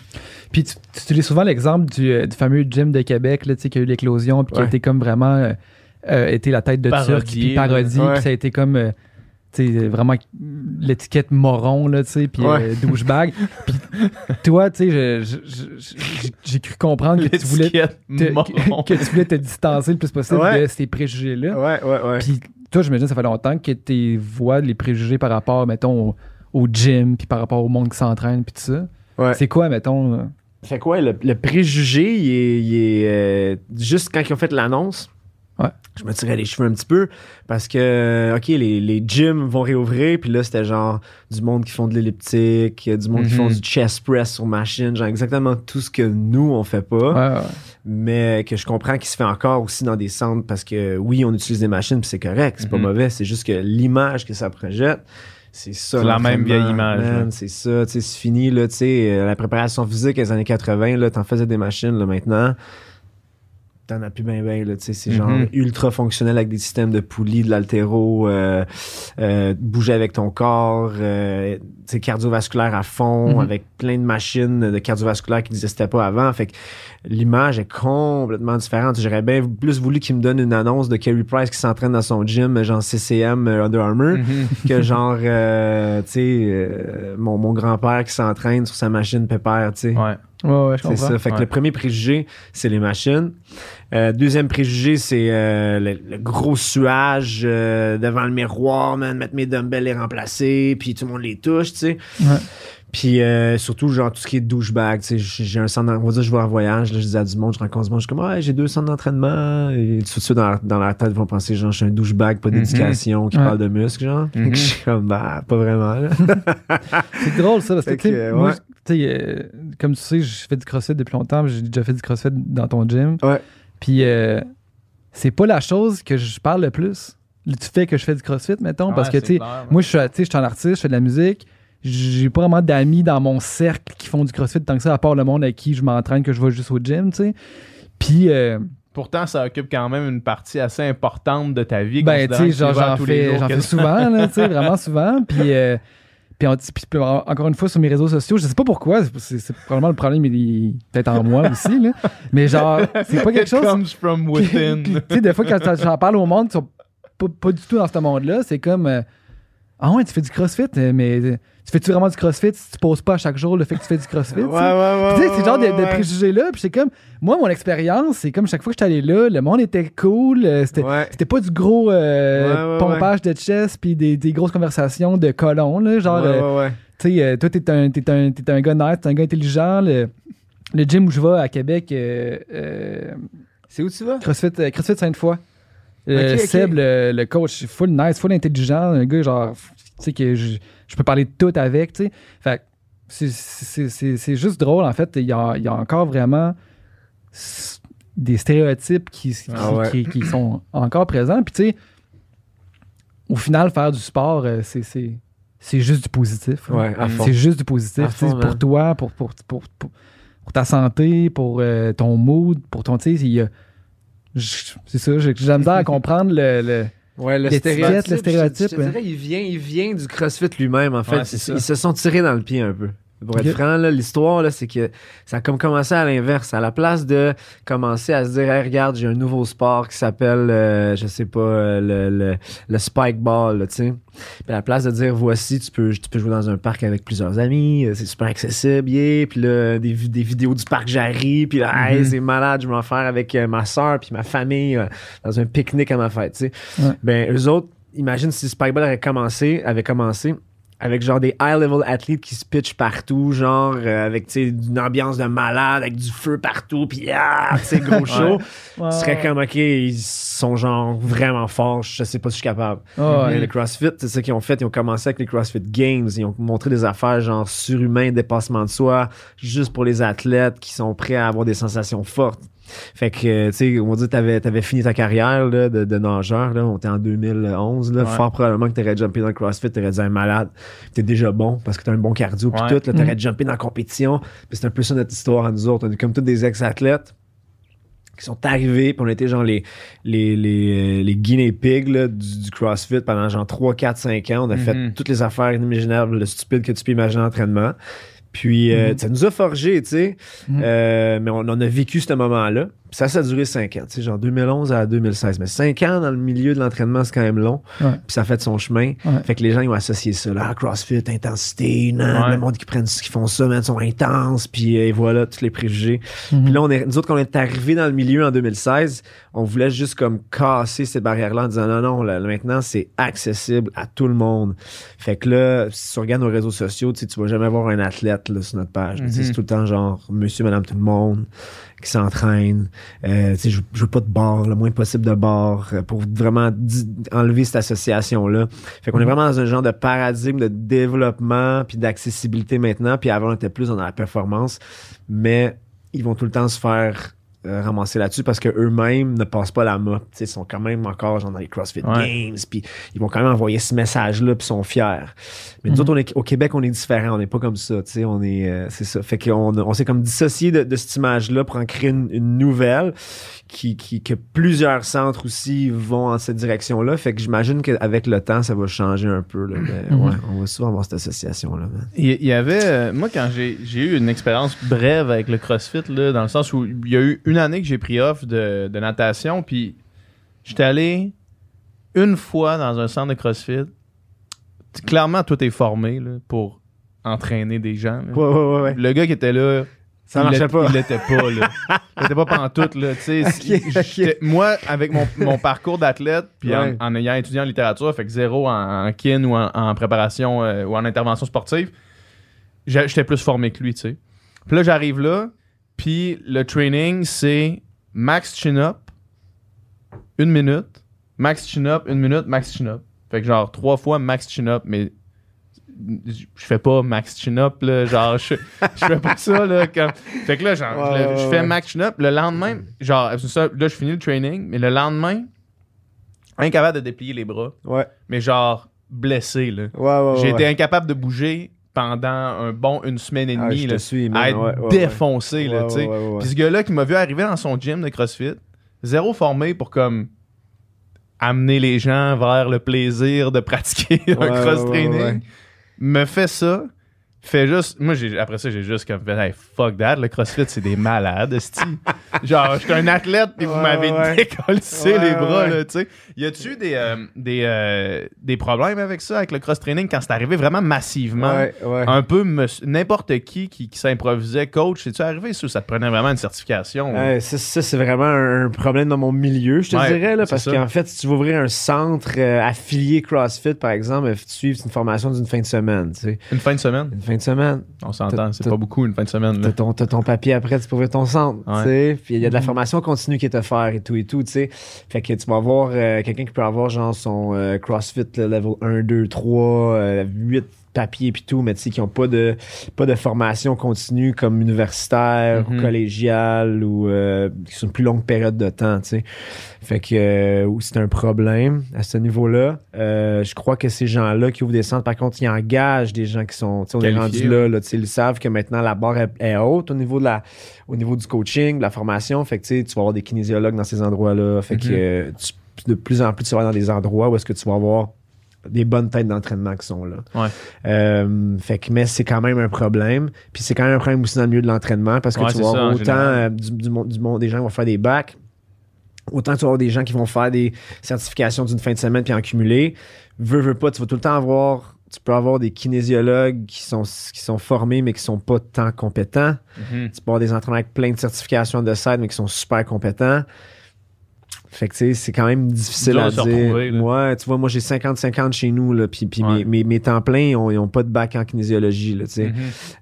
Puis tu, tu utilises souvent l'exemple du, euh, du fameux gym de Québec, là, tu sais, qui a eu l'éclosion, puis qui a été comme vraiment euh, euh, été la tête de Turc, puis parodie, Ouais. puis ça a été comme euh, vraiment l'étiquette moron, là, tu sais, puis Ouais. euh, douchebag. puis toi, tu sais, j'ai- cru comprendre que tu voulais te, que, tu voulais te distancer le plus possible Ouais. de ces préjugés-là. Ouais, ouais, ouais. Puis toi, j'imagine, ça fait longtemps que tes voix, les préjugés par rapport, mettons, au, au gym, puis par rapport au monde qui s'entraîne, puis tout ça. Ouais. C'est quoi, mettons? Fait quoi, le, le préjugé, il est, il est, euh, juste quand ils ont fait l'annonce? Ouais. Je me tirais les cheveux un petit peu parce que, OK, les, les gyms vont réouvrir. Puis là, c'était genre du monde qui font de l'elliptique, du monde qui Mhm. font du chest press sur machine, genre exactement tout ce que nous, on fait pas. ouais, ouais. Mais que je comprends qu'il se fait encore aussi dans des centres parce que oui, on utilise des machines, puis c'est correct, c'est pas Mhm. mauvais. C'est juste que l'image que ça projette, c'est ça. C'est la même vieille image. C'est ça, tu sais, c'est fini, là, tu sais, euh, la préparation physique des années 80, là, t'en faisais des machines, là, maintenant. T'en as plus bien, bien, là, tu sais, c'est genre Mhm. ultra fonctionnel avec des systèmes de poulies, de l'altéro, euh, euh, bouger avec ton corps, euh, tu sais, cardiovasculaire à fond, Mhm. avec plein de machines de cardiovasculaire qui n'existaient pas avant. Fait que l'image est complètement différente. J'aurais bien plus voulu qu'il me donne une annonce de Kerry Price qui s'entraîne dans son gym, genre CCM euh, Under Armour, Mhm. que genre, euh, tu sais, euh, mon, mon grand-père qui s'entraîne sur sa machine Pépère, tu sais. Ouais. Ouais, ouais, je C'est comprends. ça. Fait que Ouais. le premier préjugé, c'est les machines. Euh, deuxième préjugé, c'est euh, le, le gros suage euh, devant le miroir, man, mettre mes dumbbells les remplacer, puis tout le monde les touche, tu sais. Ouais. Puis euh, surtout, genre, tout ce qui est douchebag, tu sais, j'ai j'ai un centre, on va dire, je vais en voyage, là, je dis à du monde, je rencontre du monde, je suis comme, ouais, j'ai deux centres d'entraînement, et tout de suite, dans, leur- dans leur tête, ils vont penser, genre, je suis un douchebag, pas d'éducation, qui Ouais. parle de muscles, genre. Mhm. Je suis comme, bah, pas vraiment, là. C'est drôle ça, parce que, moi. Tu sais, euh, comme tu sais, je fais du crossfit depuis longtemps. J'ai déjà fait du crossfit dans ton gym. Ouais. Puis euh, c'est pas la chose que je parle le plus. Du fait que je fais du crossfit, mettons. parce que, tu sais, moi, je suis, tu sais, je suis un artiste, je fais de la musique. J'ai pas vraiment d'amis dans mon cercle qui font du crossfit tant que ça, à part le monde avec qui je m'entraîne, que je vais juste au gym, tu sais. Puis. euh, Pourtant, ça occupe quand même une partie assez importante de ta vie. Ben, tu sais, j'en fais, fais souvent, là, tu sais, vraiment souvent. Puis, euh, puis, encore une fois, sur mes réseaux sociaux, je sais pas pourquoi, c'est- probablement le problème, il est peut-être en moi aussi, là. Mais genre, c'est pas quelque It chose. comes from within. tu sais, des fois, quand j'en- parle au monde qui sont pas, pas du tout dans ce monde-là, c'est comme euh, Ah ouais, tu fais du crossfit, euh, mais euh, tu fais-tu vraiment du crossfit si tu poses pas à chaque jour le fait que tu fais du crossfit? Ouais, ouais, ouais. Tu sais, c'est genre de, préjugés-là. Puis c'est comme, moi, mon expérience, c'est comme chaque fois que j'étais allé là, le monde était cool. euh, C'était pas du gros euh, pompage de chest puis des, des grosses conversations de colons, là. Genre, Ouais, euh, tu sais, toi, t'es un, t'es un, t'es un gars nice, t'es un gars intelligent. Le, le gym où je vais à Québec, euh, C'est où tu vas? CrossFit, CrossFit Sainte-Foy. Euh, Ok, ok. Seb, le, le coach, full nice, full intelligent, un gars genre, tu sais, que je, je peux parler de tout avec, tu sais. Fait que c'est- juste drôle, en fait. Il y a, il y a encore vraiment des stéréotypes qui, qui, Ah ouais. qui- qui sont encore présents. Puis, tu sais, au final, faire du sport, euh, c'est- c'est juste du positif. hein. Ouais. C'est juste du positif. À tu sais, fond, pour man. toi, pour, pour, pour, pour, pour ta santé, pour euh, ton mood, pour ton. Tu sais, il y a- c'est ça, j'ai j'ai de la misère à comprendre le. le- Ouais, le stéréotype. le stéréotype, Je te, je te ouais. dirais, il vient, il vient du CrossFit lui-même, en fait. Ouais, ils se sont tirés dans le pied un peu. Pour être franc, l'histoire, c'est que ça a comme commencé à l'inverse. À la place de commencer à se dire, Hey, regarde, j'ai un nouveau sport qui s'appelle, euh, je sais pas, euh, le, le, le spike ball, tu sais. Puis à la place de dire, voici, tu peux, tu peux jouer dans un parc avec plusieurs amis, euh, c'est super accessible, yeah. Puis là, des, des vidéos du parc Jarry, puis là, hey, Mhm. c'est malade, je vais en faire avec ma soeur puis ma famille euh, dans un pique-nique à ma fête, tu sais. Ouais. Ben, eux autres, imagine si Spikeball avait commencé, avait commencé avec genre des high-level athlètes qui se pitchent partout, genre euh, avec, tu sais, une ambiance de malade, avec du feu partout, puis ah, tu sais, gros show. Ouais. Tu serais comme, OK, ils sont genre vraiment forts, je sais pas si je suis capable. Ah, Mais ouais. le CrossFit, c'est ça qu'ils ont fait. Ils ont commencé avec les CrossFit Games. Ils ont montré des affaires genre surhumains, dépassement de soi, juste pour les athlètes qui sont prêts à avoir des sensations fortes. Fait que, euh, tu sais, on va dire, t'avais, t'avais fini ta carrière là, de, de nageur, là. On était en 2011, là. Ouais. Fort probablement que t'aurais jumpé dans le CrossFit, t'aurais dit un malade. T'es déjà bon parce que t'as un bon cardio pis Ouais. tout, là. T'aurais Mm. jumpé dans la compétition. Puis c'est un peu ça notre histoire à nous autres. On est comme tous des ex-athlètes qui sont arrivés, puis on était genre les, les, les, euh, les guinea pigs là, du, du CrossFit pendant genre 3, 4, 5 ans. On a fait toutes les affaires inimaginables, le stupide que tu peux imaginer en entraînement. Puis euh, Mhm. ça nous a forgé, tu sais. Mhm. Euh, mais on, on a vécu ce moment-là. Ça, ça a duré 5 ans, tu sais, genre 2011 à 2016. Mais 5 ans dans le milieu de l'entraînement, c'est quand même long. Ouais. Puis ça fait de son chemin. Ouais. Fait que les gens, ils ont associé ça, là, CrossFit, intensité, non, Ouais. le monde qui prennent, qui font ça, man, sont intenses. Puis euh, et voilà, tous les préjugés. Mhm. Puis là, on est, nous autres, quand on est arrivés dans le milieu en 2016, on voulait juste comme casser ces barrières-là en disant non, non, là, maintenant, c'est accessible à tout le monde. Fait que là, si tu regardes nos réseaux sociaux, tu sais, tu vas jamais voir un athlète là, sur notre page. Tu sais, Mhm. C'est tout le temps genre monsieur, madame, tout le monde qui s'entraîne. Euh, je, je veux pas de bar, le moins possible de bar euh, pour vraiment enlever cette association-là. Fait qu'on est Mhm. vraiment dans un genre de paradigme de développement puis d'accessibilité maintenant. Puis avant, on était plus dans la performance. Mais ils vont tout le temps se faire euh, ramasser là-dessus parce que eux-mêmes ne passent pas la mop. Tu sais, Ils sont quand même encore genre dans les CrossFit Ouais. Games. Puis ils vont quand même envoyer ce message-là puis sont fiers. Mais nous Mhm. autres, on est, au Québec, on est différent. On n'est pas comme ça. Tu sais, on est, euh, c'est ça. Fait qu'on on s'est comme dissocié de, de cette image-là pour en créer une, une nouvelle qui, qui, que plusieurs centres aussi vont en cette direction-là. Fait que j'imagine qu'avec le temps, ça va changer un peu. Là. Mais Mhm. ouais, on va souvent avoir cette association-là. Il y avait, euh, moi, quand j'ai eu une expérience brève avec le CrossFit, là, dans le sens où il y a eu une année que j'ai pris off de, de natation, puis j'étais allé une fois dans un centre de CrossFit. Clairement, tout est formé là, pour entraîner des gens. ouais, ouais. ouais. Le gars qui était là, Ça il marchait pas. Il l'était pas, là. Il l'était pas pantoute, là. Tu sais, moi, avec mon, mon parcours d'athlète, puis en- Ouais. en, ayant étudié en littérature, fait que zéro en, en kin ou en, en préparation euh, ou en intervention sportive, j'étais plus formé que lui, tu sais. Puis là, j'arrive là, puis le training, c'est max chin-up, une minute, max chin-up, une minute, max chin-up. Fait que genre trois fois max chin-up, mais je fais pas max chin-up, là, genre, je, je fais pas ça, là. Comme... Fait que là, genre, Ouais, je, fais max chin-up. Le lendemain, genre, ça, là, je finis le training, mais le lendemain, incapable de déplier les bras, Ouais. mais genre, blessé, là. Ouais. J'ai été incapable de bouger pendant un bon une semaine et Ah, demie, je là, te suis, à être défoncé, là, tu sais. Puis ce gars-là qui m'a vu arriver dans son gym de CrossFit, zéro formé pour comme amener les gens vers le plaisir de pratiquer un cross-training. Me fait ça, fait juste... Moi, j'ai, après ça, j'ai juste comme fait « Hey, fuck that, le CrossFit, c'est des malades. Genre, je suis un athlète, puis vous m'avez ouais. décollé Ouais, les bras, ouais. là, tu sais. Y a-tu des, euh, des, euh, des problèmes avec ça, avec le cross-training, quand c'est arrivé vraiment massivement? Ouais, ouais. un peu n'importe qui qui, qui s'improvisait coach. C'est-tu arrivé ça? Ça te prenait vraiment une certification? Ça, ça, c'est vraiment un problème dans mon milieu, je te dirais, là, parce qu'en fait, si tu veux ouvrir un centre euh, affilié CrossFit, par exemple, tu suives une formation d'une fin de semaine, tu sais. Une fin de semaine? Une fin de semaine, On s'entend, c'est pas beaucoup une fin de semaine. T'as ton, papier après, tu peux ouvrir ton centre, Ouais. tu sais. Puis il y a de la Mhm. formation continue qui est faire et tout et tout, tu sais. Fait que tu vas avoir euh, quelqu'un qui peut avoir, genre, son euh, CrossFit là, level 1, 2, 3, euh, 8 papiers puis tout, mais tu sais, qui ont pas de, pas de formation continue comme universitaire Mhm. ou collégiale ou euh, qui sont une plus longue période de temps, tu sais. Fait que euh, c'est un problème à ce niveau-là. Euh, je crois que ces gens-là qui ouvrent des centres, par contre, ils engagent des gens qui sont, tu sais, on est rendu là, là tu sais, ils savent que maintenant la barre est, est haute au niveau de la, au niveau du coaching, de la formation. Fait que tu sais, tu vas avoir des kinésiologues dans ces endroits-là. Fait que Mhm. euh, tu- de plus en plus, tu vas dans des endroits où est-ce que tu vas avoir des bonnes têtes d'entraînement qui sont là. Ouais. Euh, fait que, mais c'est quand même un problème. Puis c'est quand même un problème aussi dans le milieu de l'entraînement parce que Ouais, tu vas avoir autant euh, du, du monde, du monde- des gens qui vont faire des bacs, autant tu vas avoir des gens qui vont faire des certifications d'une fin de semaine puis en cumuler. Veux, veux pas, tu vas tout le temps avoir. Tu peux avoir des kinésiologues qui sont, qui sont formés mais qui sont pas tant compétents. Mhm. Tu peux avoir des entraîneurs avec plein de certifications de side, mais qui sont super compétents. Fait que, tu sais, c'est quand même difficile à dire. Ouais, tu vois, moi, j'ai 50-50 chez nous, là, puis, puis Ouais. mes, mes, mes temps pleins, ils ont, ils ont pas de bac en kinésiologie, là, tu sais. Mhm.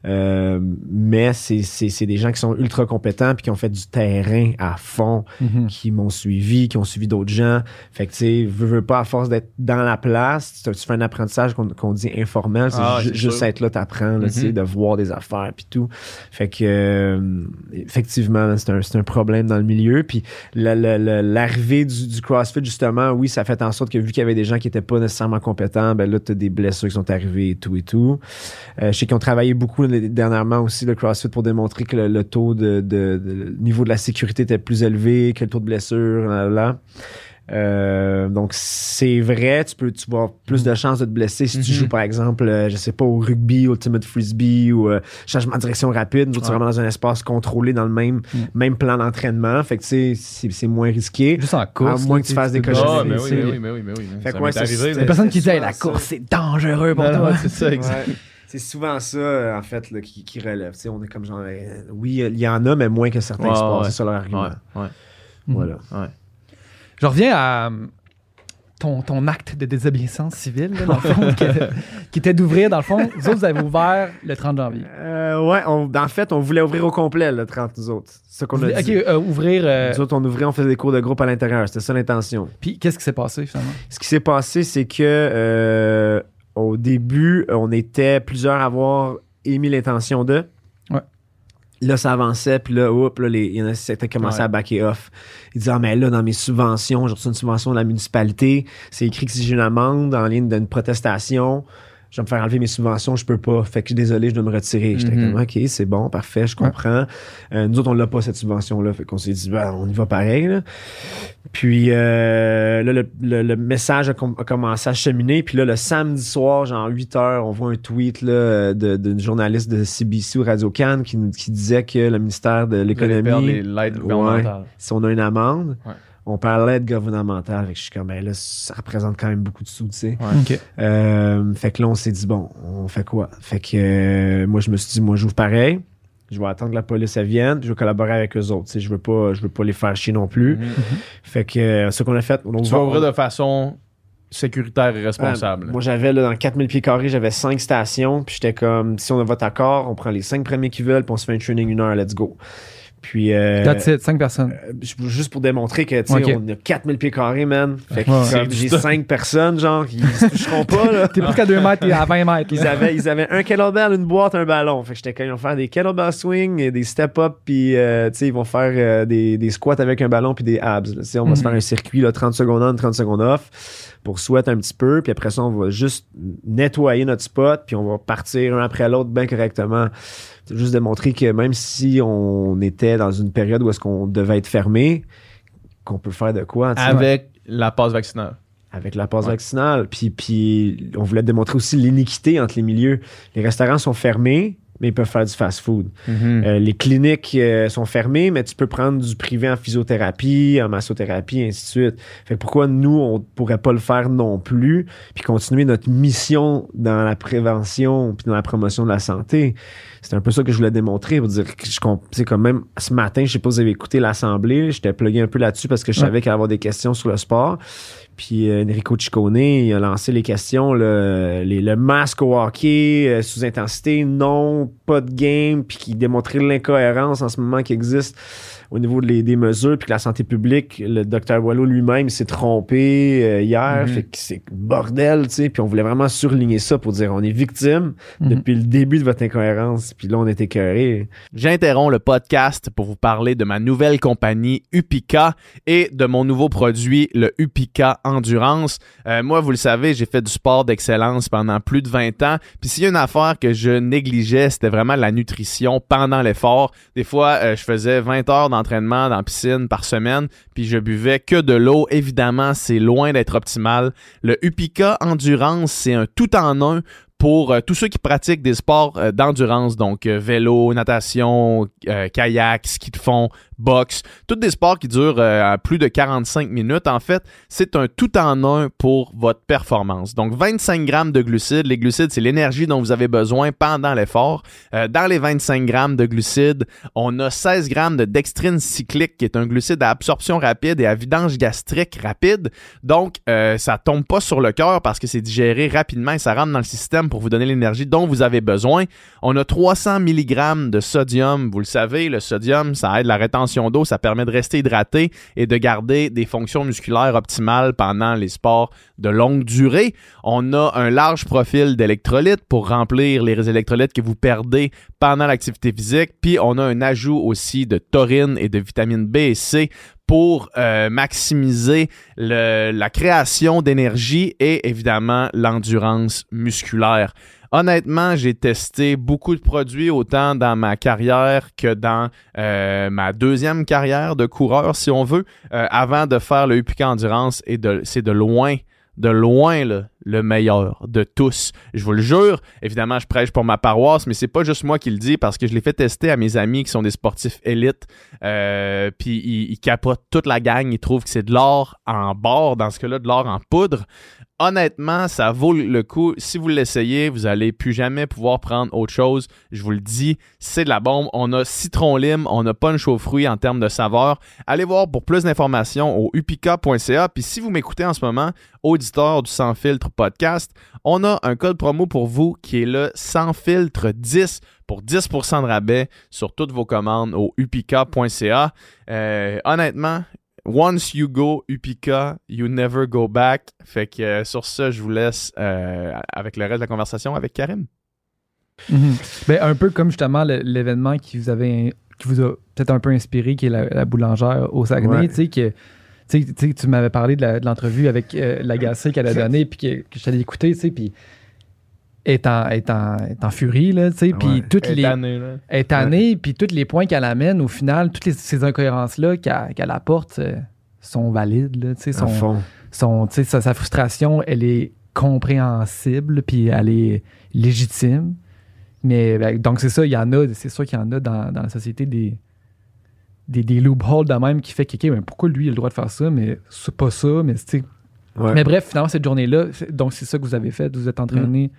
Euh, mais c'est, des gens qui sont ultra compétents puis qui ont fait du terrain à fond, Mhm. qui m'ont suivi, qui ont suivi d'autres gens. Fait que, tu sais, veux, veux pas, à force d'être dans la place, tu, tu fais un apprentissage qu'on, dit informel, c'est Ah, juste sûr. être là, t'apprends, là, tu sais, Mhm. de voir des affaires puis tout. Fait que, euh, effectivement, c'est un, un problème dans le milieu. Puis la- la- la- du, du CrossFit, justement, oui, ça fait en sorte que vu qu'il y avait des gens qui étaient pas nécessairement compétents, ben là, t'as des blessures qui sont arrivées et tout et tout. Euh, je sais qu'ils ont travaillé beaucoup dernièrement aussi le CrossFit pour démontrer que le, le taux de, de- de- le niveau de la sécurité était plus élevé, que le taux de blessure, là, là. Euh, donc c'est vrai, tu peux tu vas plus de chances de te blesser si tu Mhm. joues par exemple, euh, je sais pas au rugby, ultimate frisbee ou euh, changement de direction rapide, où tu es vraiment dans un espace contrôlé dans le même Mhm. même plan d'entraînement, fait que tu sais c'est moins risqué. Juste en course. À moins que tu fasses des cochonneries. Ah, mais oui, mais oui, mais oui, mais oui. Fait que ouais, c'est- a personne qui dit la souvent course, c'est dangereux pour Non, toi. c'est ça, exact. Ouais. C'est souvent ça, euh, en fait, là, qui, qui relève. Tu sais, on est comme genre, euh, oui, il y en a, mais moins que certains Ouais, sports. ouais. C'est ça leur argument. Ouais, ouais. Voilà. Je reviens à euh, ton, ton acte de désobéissance civile, là, dans le fond, qui, qui était d'ouvrir, dans le fond. Vous autres, vous avez ouvert le 30 janvier. Euh, ouais, on- en fait, on voulait ouvrir au complet le 30, nous autres. C'est ça qu'on a dit. euh, ouvrir. euh, Nous autres, on ouvrait, on faisait des cours de groupe à l'intérieur. C'était ça l'intention. Puis qu'est-ce qui s'est passé finalement? Ce qui s'est passé, c'est que euh, au début, on était plusieurs à avoir émis l'intention de. Là, ça avançait, puis là, oups, là, les, il y en a qui commencé Ouais. à backer off. Ils disaient, ah, mais là, dans mes subventions, j'ai reçu une subvention de la municipalité, c'est écrit que si j'ai une amende en ligne d'une protestation, je vais me faire enlever mes subventions, je peux pas. Fait que je suis désolé, je dois me retirer. J'étais Mhm. comme, OK, c'est bon, parfait, je comprends. Euh, nous autres, on l'a pas, cette subvention-là. Fait qu'on s'est dit, ben, on y va pareil, là. Puis euh, là, le, le- le message a, com- a commencé à cheminer. Puis là, le samedi soir, genre 8 heures, on voit un tweet là, d'une journaliste de CBC ou Radio Cannes qui, disait que le ministère de l'économie, si on a une amende, Ouais. On parle d'aide gouvernementale. Fait que je suis comme, ben là, ça représente quand même beaucoup de sous, tu sais. Ouais. Euh, fait que là, on s'est dit, bon, on fait quoi? Fait que euh, moi, je me suis dit, moi, j'ouvre pareil. Je vais attendre que la police elle vienne. puis Je vais collaborer avec eux autres. tu sais. Je veux pas, je veux pas les faire chier non plus. Mhm. Fait que euh, ce qu'on a fait, on Tu vas ouvrir de façon sécuritaire et responsable. Ah, moi, j'avais là, dans 4000 pieds carrés, j'avais 5 stations. Puis j'étais comme, si on a votre accord, on prend les 5 premiers qui veulent, puis on se fait un training une heure, let's go. Puis, euh, That's it, 5 personnes. euh, juste pour démontrer que, tu sais, on a 4000 pieds carrés, man. Fait que Ouais. j'ai 5 personnes, genre, qui se toucheront pas, là. T'es plus qu'à 2 mètres, t'es à 20 mètres. Ils avaient, ils avaient un kettlebell, une boîte, un ballon. Fait que j'étais quand ils vont faire des kettlebell swing, et des step-up, puis euh, tu sais, ils vont faire euh, des, des squats avec un ballon puis des abs. Tu sais, on va se faire un circuit, là, 30 secondes on, 30 secondes off, pour sweat un petit peu, puis après ça, on va juste nettoyer notre spot, puis on va partir un après l'autre bien correctement. C'est juste démontrer que même si on était dans une période où est-ce qu'on devait être fermé, qu'on peut faire de quoi, Avec la passe vaccinale. avec la passe Ouais. vaccinale. Puis, puis on voulait démontrer aussi l'iniquité entre les milieux. Les restaurants sont fermés, mais ils peuvent faire du fast-food. Mhm. Euh, les cliniques euh, sont fermées, mais tu peux prendre du privé en physiothérapie, en massothérapie, et ainsi de suite. Fait que pourquoi nous, on pourrait pas le faire non plus, puis continuer notre mission dans la prévention puis dans la promotion de la santé? C'est un peu ça que je voulais démontrer pour dire que je c'est comme même ce matin, je sais pas si vous avez écouté l'assemblée, j'étais plugué un peu là-dessus parce que je Ouais. savais qu'il y avoir des questions sur le sport. Puis euh, Enrico Ciccone, il a lancé les questions, le, le masque au hockey, euh, sous intensité, non, pas de game, puis qui démontrait l'incohérence en ce moment qui existe au niveau des mesures, puis que la santé publique, le docteur Wallo lui-même s'est trompé euh, hier, Mhm. fait que c'est bordel, tu sais, puis on voulait vraiment surligner ça pour dire on est victime Mhm. depuis le début de votre incohérence, puis là on est écœuré. J'interromps le podcast pour vous parler de ma nouvelle compagnie Upica et de mon nouveau produit, le Upica Endurance. Euh, moi, vous le savez, j'ai fait du sport d'excellence pendant plus de 20 ans. Puis s'il y a une affaire que je négligeais, c'était vraiment la nutrition pendant l'effort. Des fois, euh, je faisais 20 heures d'entraînement dans piscine par semaine, puis je buvais que de l'eau. Évidemment, c'est loin d'être optimal. Le Upica Endurance, c'est un tout en un pour euh, tous ceux qui pratiquent des sports euh, d'endurance, donc euh, vélo, natation, kayak, ski de fond, boxe, tous des sports qui durent plus de 45 minutes. En fait, c'est un tout en un pour votre performance. Donc 25 grammes de glucides. Les glucides, c'est l'énergie dont vous avez besoin pendant l'effort. Dans les 25 grammes de glucides, on a 16 grammes de dextrine cyclique, qui est un glucide à absorption rapide et à vidange gastrique rapide. Donc, euh, ça tombe pas sur le cœur parce que c'est digéré rapidement et ça rentre dans le système pour vous donner l'énergie dont vous avez besoin. On a 300 mg de sodium. Vous le savez, le sodium, ça aide la rétention d'eau, ça permet de rester hydraté et de garder des fonctions musculaires optimales pendant les sports de longue durée. On a un large profil d'électrolytes pour remplir les électrolytes que vous perdez pendant l'activité physique. Puis on a un ajout aussi de taurine et de vitamine B et C pour euh, maximiser la création d'énergie et évidemment l'endurance musculaire. Honnêtement, j'ai testé beaucoup de produits autant dans ma carrière que dans euh, ma deuxième carrière de coureur, si on veut, euh, avant de faire le UPK Endurance. Et c'est de loin, de loin le meilleur de tous. Je vous le jure. Évidemment, je prêche pour ma paroisse, mais c'est pas juste moi qui le dis parce que je l'ai fait tester à mes amis qui sont des sportifs élites. Euh, puis ils, capotent toute la gang. Ils trouvent que c'est de l'or en bord, dans ce cas-là, de l'or en poudre. Honnêtement, ça vaut le coup. Si vous l'essayez, vous allez plus jamais pouvoir prendre autre chose. Je vous le dis, c'est de la bombe. On a citron lime, on a punch aux fruits en termes de saveur. Allez voir pour plus d'informations au upica.ca. Puis si vous m'écoutez en ce moment, auditeur du Sans Filtre podcast, on a un code promo pour vous qui est le Sans Filtre 10 pour 10% de rabais sur toutes vos commandes au upica.ca. Euh, honnêtement, Once you go Upica, you never go back. Fait que euh, sur ça, je vous laisse euh, avec le reste de la conversation avec Karim. Mhm. Ben, un peu comme justement l'événement qui vous avait qui vous a peut-être un peu inspiré, qui est la, la boulangère au Saguenay, Ouais. tu sais, que tu sais, tu m'avais parlé de la- de l'entrevue avec euh, la Gassé qu'elle a donnée, puis que, que je t'allais écouter, tu sais, puis elle est en, est en, est en furie, là, tu sais, puis Ouais. toutes Elle est les... tannée, là. Elle est tannée, puis tous les points qu'elle amène, au final, toutes les- ces incohérences-là qu'elle qu'elle apporte euh, sont valides, là, tu sais, À sont, fond. son, tu sais, sa, sa frustration, elle est compréhensible, puis elle est légitime. Mais ben, donc, c'est ça, il y en a, c'est sûr qu'il y en a dans, dans la société des, des, des loopholes de même qui fait que, OK, ben, pourquoi lui, il a le droit de faire ça, mais c'est pas ça, mais tu sais. Ouais. Mais bref, finalement, cette journée-là, c'est- donc c'est ça que vous avez fait, vous êtes entraîné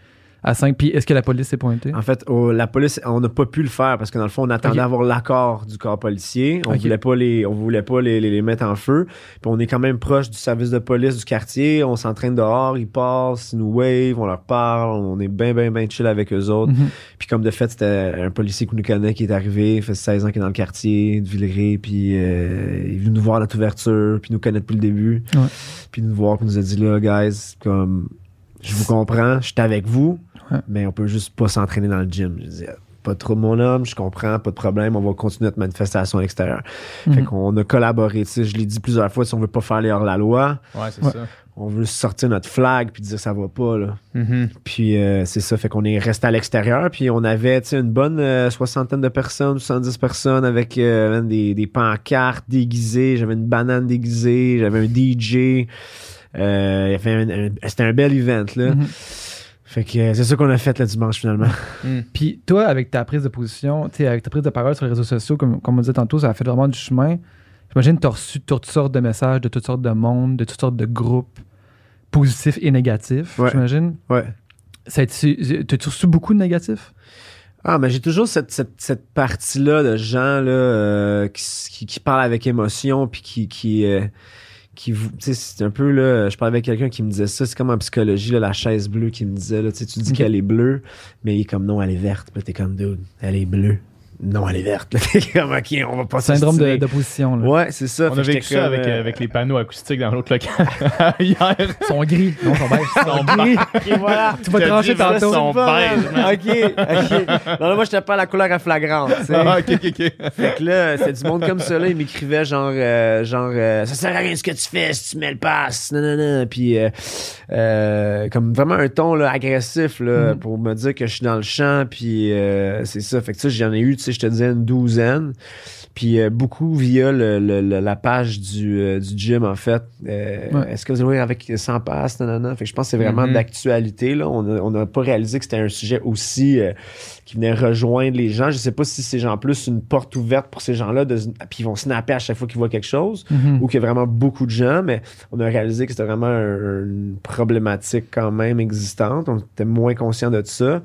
À 5. Puis est-ce que la police s'est pointée? En fait, au- la police, on n'a pas pu le faire parce que dans le fond, on attendait d'avoir l'accord du corps policier. On voulait pas les, on voulait pas les, les, les mettre en feu. Puis on est quand même proche du service de police du quartier. On s'entraîne dehors, ils passent, ils nous wave, on leur parle, on est bien, bien, bien chill avec eux autres. Mhm. Puis comme de fait, c'était un policier qui nous connaît qui est arrivé, il fait 16 ans qu'il est dans le quartier de Villeray, puis euh, il est venu nous voir à notre ouverture, puis nous connaît depuis le début. Ouais. Puis nous voir, puis nous a dit là, guys, comme je vous comprends, je suis avec vous, Ouais. mais on peut juste pas s'entraîner dans le gym. Je dis pas de trouble, mon homme, je comprends, pas de problème, on va continuer notre manifestation à l'extérieur. Fait Mhm. qu'on a collaboré, tu sais, je l'ai dit plusieurs fois, si on veut pas faire les hors-la-loi, Ouais, c'est Ouais. ça. on veut sortir notre flag puis dire ça va pas, là. Mhm. Puis euh, c'est ça, fait qu'on est resté à l'extérieur, puis on avait tu sais, une bonne euh, soixantaine de personnes, 70 personnes avec euh, des, des pancartes déguisées, j'avais une banane déguisée, j'avais un DJ, euh, c'était un bel event là. Mhm. Fait que euh, c'est ça qu'on a fait le dimanche finalement. Puis toi, avec ta prise de position, avec ta prise de parole sur les réseaux sociaux, comme, comme on disait tantôt, ça a fait vraiment du chemin. J'imagine que tu as reçu toutes sortes de messages de toutes sortes de monde, de toutes sortes de groupes, positifs et négatifs, Ouais. j'imagine. Ouais. T'as-tu reçu beaucoup de négatifs? Ah, mais j'ai toujours cette, cette, cette partie-là de gens là, euh, qui, qui, qui parlent avec émotion, puis qui. qui euh, qui vous tu sais c'est un peu là je parlais avec quelqu'un qui me disait ça c'est comme en psychologie là, la chaise bleue qui me disait là tu dis qu'elle est bleue mais il est comme non elle est verte puis t'es comme dude elle est bleue non elle est verte là t'es comme ok on va pas Syndrome de- d'opposition. là. ouais c'est ça On Fait a vécu ça avec, euh, euh, avec les panneaux acoustiques dans l'autre local hier. Ils sont gris. Non, ils sont beige. Ils sont gris. ok voilà Tu vas Je te trancher tantôt. sont beige, ok ok non là, moi j'étais pas à la couleur à sais. Ah, ok, ok, ok. Fait que là, c'est du monde comme ça, là. Il m'écrivait genre, euh, genre, euh, ça sert à rien ce que tu fais si tu mets le pass. Non, non, non. Puis, euh, euh, comme vraiment un ton, là, agressif, là, Mhm. pour me dire que je suis dans le champ. Puis, euh, c'est ça. Fait que ça, j'en ai eu, tu sais, je te disais une douzaine. Puis, euh, beaucoup via le, le- le- la page du, euh, du gym, en fait. Euh, Ouais. Est-ce que vous allez avec 100 passes? Non, non, non. Fait que je pense que c'est vraiment Mhm. d'actualité, là. On n'a pas réalisé que c'était un sujet aussi, qui venait rejoindre les gens. Je sais pas si c'est genre plus une porte ouverte pour ces gens-là, puis ils vont snapper à chaque fois qu'ils voient quelque chose, Mhm. ou qu'il y a vraiment beaucoup de gens, mais on a réalisé que c'était vraiment un- une problématique quand même existante. On était moins conscient de ça.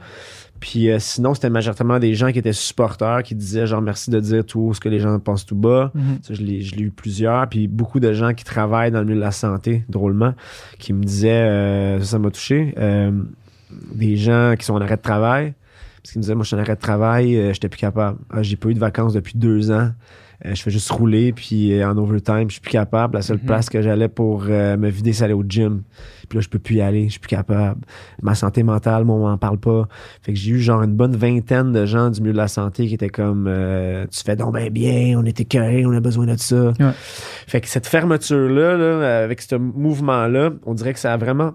Puis euh, sinon, c'était majoritairement des gens qui étaient supporters, qui disaient genre merci de dire tout ce que les gens pensent tout bas. Mhm. Ça, je l'ai je l'ai eu plusieurs. Puis beaucoup de gens qui travaillent dans le milieu de la santé, drôlement, qui me disaient, euh, ça, ça m'a touché, euh, des gens qui sont en arrêt de travail. Parce qu'ils me disaient, moi, je suis en arrêt de travail, euh, j'étais plus capable. Ah, j'ai pas eu de vacances depuis deux ans. Euh, je fais juste rouler, puis euh, en overtime, je suis plus capable. La seule Mhm. place que j'allais pour euh, me vider, c'est aller au gym. Puis là, je peux plus y aller, je suis plus capable. Ma santé mentale, moi, on m'en parle pas. Fait que j'ai eu genre une bonne vingtaine de gens du milieu de la santé qui étaient comme euh, Tu fais donc bien bien, on était carré, on a besoin de ça. Ouais. Fait que cette fermeture-là, là, avec ce mouvement-là, on dirait que ça a vraiment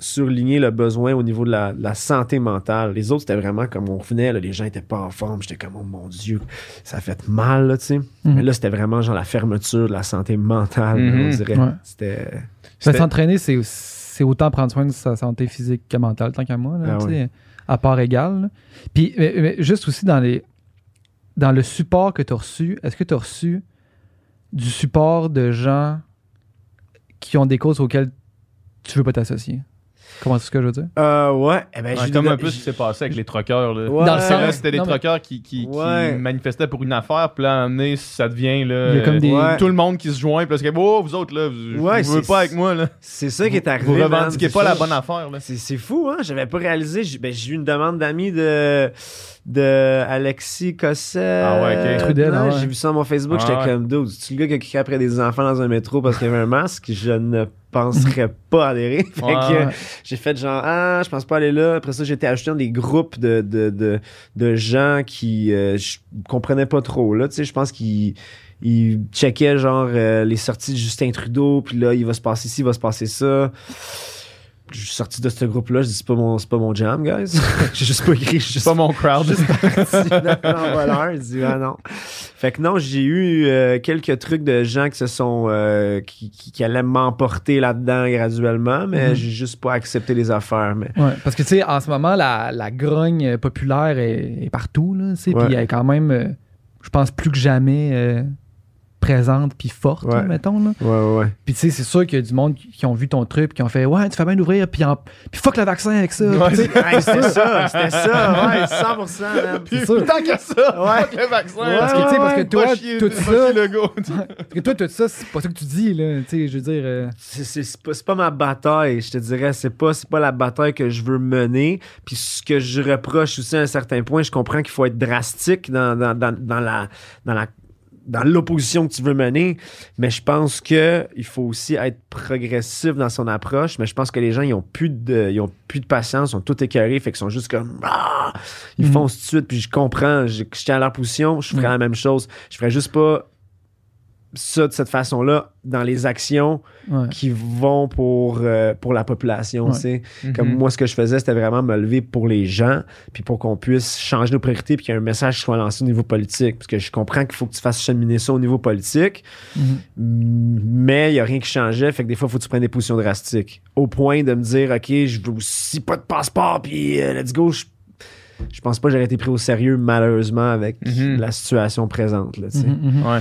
surligné le besoin au niveau de la, de la santé mentale. Les autres, c'était vraiment comme on revenait, là, les gens étaient pas en forme. J'étais comme, oh mon Dieu, ça a fait mal, là, tu sais. Mhm. Mais là, c'était vraiment genre la fermeture de la santé mentale, là, Mhm. on dirait. Ouais. C'était. C'était- S'entraîner, c'est c'est autant prendre soin de sa santé physique que mentale, tant qu'à moi, là, Ah tu oui. sais, à part égale. là. Puis, mais- mais juste aussi dans les dans le support que tu as reçu, est-ce que tu as reçu du support de gens qui ont des causes auxquelles tu veux pas t'associer? Comment c'est ce que je veux dire? Euh, ouais. Eh ben, Ouais, j'ai comme un peu ce qui s'est passé avec les troqueurs. Là. Ouais. Dans le Parce que sens- c'était des mais- troqueurs qui, qui, manifestaient pour une affaire, puis là, à un moment donné, ça devient là, Il y a comme des- Ouais. tout le monde qui se joint, puis là, c'est comme, oh, vous autres, là, vous, Ouais, vous pas avec moi, là. C'est ça qui est arrivé. Vous man, revendiquez pas ça. la bonne affaire, là. C'est, c'est fou, hein? J'avais pas réalisé. J'ai, ben, j'ai eu une demande d'amis de, de Alexis Cosset. Ah ouais, ok. Trudel, ah ouais. J'ai vu ça sur mon Facebook. Ah j'étais ouais. comme, dude, tu le gars qui crie après des enfants dans un métro parce qu'il y avait un masque? Je ne penserais pas adhérer. Fait Ouais, que, j'ai fait genre, ah, je pense pas aller là. Après ça, été ajouté dans des groupes de, de, de, de gens qui, euh, je comprenais pas trop, là. Tu sais, je pense qu'ils, ils checkaient genre euh, les sorties de Justin Trudeau, puis là, il va se passer ci, il va se passer ça. Je suis sorti de ce groupe-là, je dis c'est pas mon, c'est pas mon jam, guys. j'ai juste pas écrit, je suis C'est pas mon crowd. juste parti le voleur. Je dis ah non. Fait que non, j'ai eu euh, quelques trucs de gens qui se sont euh, qui, qui, qui allaient m'emporter là-dedans graduellement, mais Mhm. j'ai juste pas accepté les affaires. Mais Ouais, parce que tu sais, en ce moment, la, la grogne populaire est, est partout, là, tu sais, puis elle est quand même, euh, je pense plus que jamais, présente puis forte, Ouais. mettons. Là. Ouais, ouais. Puis tu sais, c'est sûr qu'il y a du monde qui ont vu ton truc, qui ont fait Ouais, tu fais bien d'ouvrir, puis, en... puis fuck le vaccin avec ça. Ouais, Puis, Hey, c'était ça, c'était ça, ouais, 100%, man. c'est sûr. Tant qu'à ça, Ouais. fuck le vaccin. Parce que, parce que toi, chier, tout ça, parce que toi, tout ça, c'est pas ça que tu dis, là. Tu sais, je veux dire. euh, C'est- pas, c'est pas ma bataille, je te dirais. C'est pas, c'est pas la bataille que je veux mener. Puis ce que je reproche aussi à un certain point, je comprends qu'il faut être drastique dans, dans, dans, dans la, dans la dans l'opposition que tu veux mener, mais je pense que il faut aussi être progressif dans son approche. Mais je pense que les gens ils ont plus de ils ont plus de patience, ils sont tout écœurés, fait qu'ils sont juste comme ah! ils Mhm. foncent tout de suite. Puis je comprends, je, je tiens à leur position, je ferais la même chose. Je ferais juste pas ça de cette façon-là dans les actions ouais. qui vont pour, euh, pour la population. Ouais. Mhm. Comme moi, ce que je faisais, c'était vraiment me lever pour les gens, puis pour qu'on puisse changer nos priorités, puis qu'il y ait un message qui soit lancé au niveau politique. Parce que je comprends qu'il faut que tu fasses cheminer ça au niveau politique, Mhm. mais il n'y a rien qui changeait. Fait que des fois, il faut que tu prennes des positions drastiques. Au point de me dire, OK, je veux aussi pas de passeport, puis euh, let's go. Je, je pense pas que j'aurais été pris au sérieux, malheureusement, avec Mhm. la situation présente. Là. Mhm, mhm. Ouais.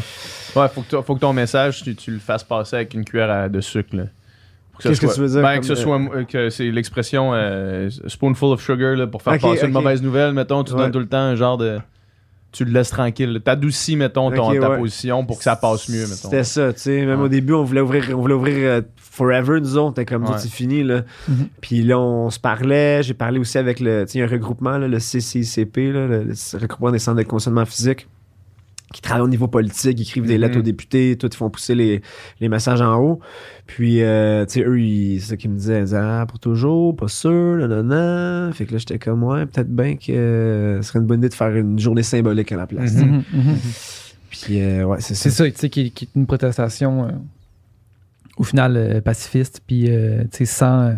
Ouais, faut que, toi- faut que ton message, tu, tu le fasses passer avec une cuillère à- de sucre. là. Qu'est-ce que tu veux dire Ben, que ce soit, euh, que c'est l'expression euh, spoonful of sugar là, pour faire passer une mauvaise nouvelle. Mettons, tu Ouais. donnes tout le temps un genre de. Tu le laisses tranquille. T'adoucis, mettons, ton, ta ouais. position pour que ça passe mieux, mettons. C'était ça, tu sais. Même Ouais. au début, on voulait ouvrir, on voulait ouvrir euh, Forever, nous autres. T'es comme, c'est fini, là. Mhm. Puis là, on se parlait. J'ai parlé aussi avec le, tu sais, un regroupement, là, le CCICP, là, le, le regroupement des centres de conditionnement physique, qui travaillent au niveau politique, ils écrivent des Mhm. lettres aux députés, tout, ils font pousser les, les messages en haut. Puis, euh, tu sais, eux, ils- c'est ça qu'ils me disaient, ils disaient, ah, pour toujours, pas sûr, nanana. Fait que là, j'étais comme, ouais, peut-être bien que euh, ce serait une bonne idée de faire une journée symbolique à la place. Mhm. Mhm, mhm. Puis, euh, ouais, c'est C'est ça. ça, tu sais, qui, qui est une protestation euh, au final pacifiste, puis tu sais, sans, euh,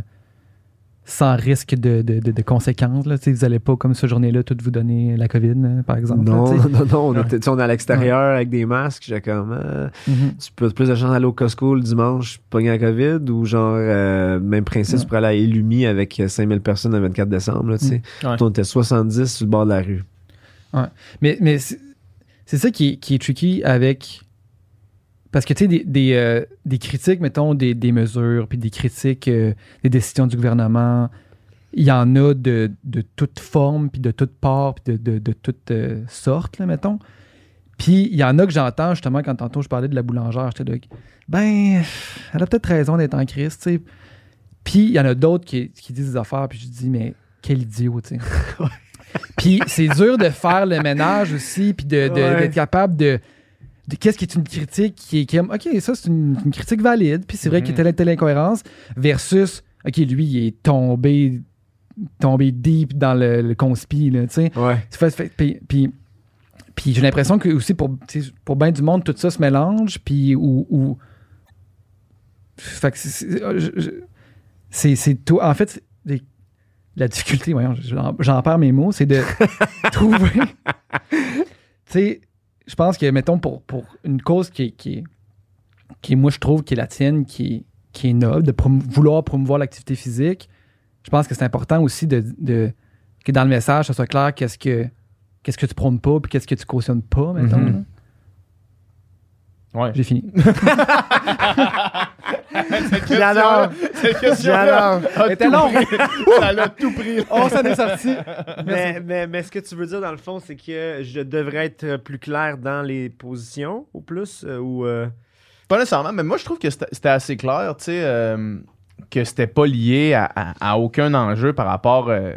sans risque de, de, de- de conséquences. Là, vous n'allez pas, comme cette journée-là, tout vous donner la COVID, là, par exemple. Non, non, non, on, sais, on est à l'extérieur avec des masques. J'ai comme, euh, Mhm. tu peux plus de chance d'aller au Costco le dimanche, pogner la COVID, ou genre, euh, même principe, Ouais. tu pourrais aller à Illumi avec euh, 5000 personnes le 24 décembre, là, tu sais. Ouais. On était 70 sur le bord de la rue. Mais, mais c'est c'est ça qui est, qui est tricky avec. Parce que, tu sais, des, des, euh, des critiques, mettons, des, des mesures, puis des critiques euh, des décisions du gouvernement, il y en a de, de toute forme, puis de toute part, puis de, de, de toute euh, sorte, là, mettons. Puis il y en a que j'entends, justement, quand tantôt je parlais de la boulangère, j'étais là, ben, elle a peut-être raison d'être en crise, tu sais. Puis il y en a d'autres qui, qui disent des affaires, puis je dis, mais quel idiot, tu sais. Puis c'est dur de faire le ménage aussi, puis Ouais. d'être capable de qu'est-ce qui est une critique qui est comme, OK, ça c'est une, une critique valide, puis c'est vrai Mhm. qu'il y a telle, telle incohérence, versus, OK, lui, il est tombé, tombé deep dans le, le conspi, là, tu sais. Ouais. Puis, puis, puis j'ai l'impression que aussi pour, pour bien du monde, tout ça se mélange, puis ou. ou- Fait que c'est- c'est. tout. En fait, la difficulté, voyons, j'en j'en perds mes mots, c'est de trouver. Tu sais, je pense que, mettons, pour, pour une cause qui qui qui, moi, je trouve, qui est la tienne, qui est, qui est noble, de vouloir promouvoir l'activité physique, je pense que c'est important aussi de, de- que dans le message, ça soit clair qu'est-ce que qu'est-ce que tu prônes pas puis qu'est-ce que tu cautionnes pas, mettons. Mhm. Ouais. J'ai fini. J'adore. J'adore. C'était long. Ça l'a tout pris. On s'en est sorti. Mais, mais, mais ce que tu veux dire, dans le fond, c'est que je devrais être plus clair dans les positions, au plus, euh, ou... euh, Pas nécessairement, mais moi je trouve que c'était assez clair, tu sais, euh, que c'était pas lié à, à- à aucun enjeu par rapport, euh,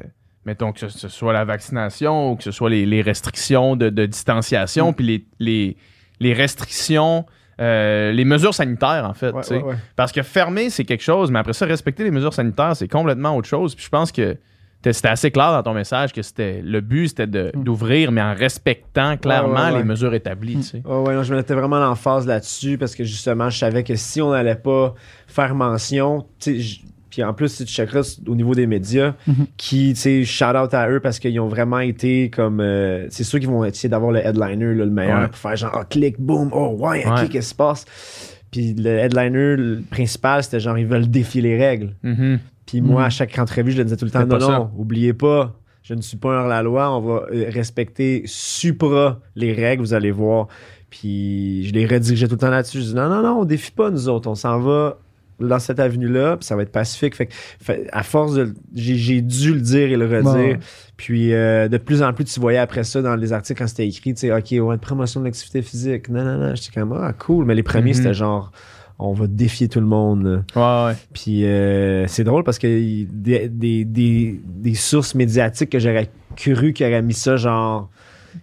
mettons que ce, ce soit la vaccination ou que ce soit les, les restrictions de, de distanciation, Mm. puis les, les, les restrictions, euh, les mesures sanitaires en fait, ouais, tu sais. ouais, ouais. Parce que fermer, c'est quelque chose, mais après ça, respecter les mesures sanitaires, c'est complètement autre chose. Puis je pense que c'était assez clair dans ton message que c'était le but, c'était de- Mm. d'ouvrir, mais en respectant clairement les mesures établies, tu sais. Non, je mettais vraiment l'emphase là-dessus parce que justement, je savais que si on n'allait pas faire mention, tu sais, puis en plus, si tu checkeras au niveau des médias, Mhm. qui, tu sais, shout out à eux parce qu'ils ont vraiment été comme. euh, c'est sûr qu'ils vont essayer d'avoir le headliner, là, le meilleur, Ouais. pour faire genre, oh, clic, boom, oh, ouais, ok, qu'est-ce qui se passe? Puis le headliner le principal, c'était genre, ils veulent défier les règles. Mhm. Puis moi, Mhm. à chaque entrevue, je le disais tout le temps, non, non, oubliez pas, je ne suis pas hors la loi, on va euh, respecter supra les règles, vous allez voir. Puis je les redirigeais tout le temps là-dessus. Je dis non, non, non, on défie pas nous autres. On s'en va dans cette avenue-là, ça va être pacifique. Fait, que- fait- à force de. J'ai, dû le dire et le redire. Puis euh, de plus en plus, tu voyais après ça dans les articles quand c'était écrit, tu sais, OK, ouais, promotion de l'activité physique. Non, non, non. J'étais comme, ah, cool. Mais les premiers, Mhm. c'était genre, on va défier tout le monde. Ouais, ouais. Puis euh, c'est drôle parce que des, des, des, des sources médiatiques que j'aurais cru qu'ils auraient mis ça genre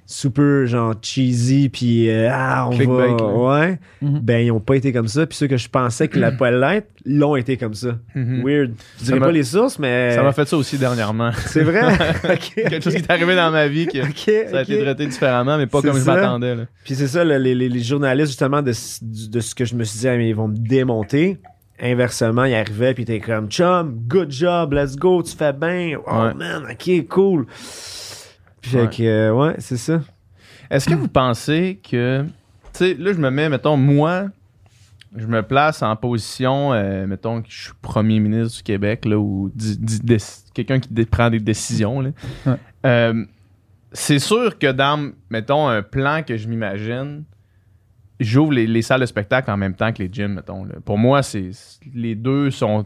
super genre cheesy puis euh, ah on Clickbait, va ouais Mhm. ben ils ont pas été comme ça puis ceux que je pensais qu'ils allaient pas l'être l'ont été comme ça Mhm. weird je dirais pas les sources mais Ça m'a fait ça aussi dernièrement. c'est vrai? Quelque chose qui est arrivé dans ma vie que ça a été traité différemment, mais pas comme je ça. m'attendais. là. Puis c'est ça, le- les, les- les journalistes, justement, de, ce- de ce que je me suis dit, ah, mais ils vont me démonter. Inversement, ils arrivaient, puis ils étaient comme, chum, good job, let's go, tu fais bien. Oh Ouais. man, ok, cool. Fait Ouais. que, euh, ouais, c'est ça. Est-ce que vous pensez que. Tu sais, là, je me mets, mettons, moi, je me place en position, euh, mettons, que je suis premier ministre du Québec, là, ou quelqu'un qui prend des décisions, là. Ouais. Euh, c'est sûr que dans, mettons, un plan que je m'imagine, j'ouvre les, les salles de spectacle en même temps que les gyms, mettons. là. Pour moi, c'est les deux sont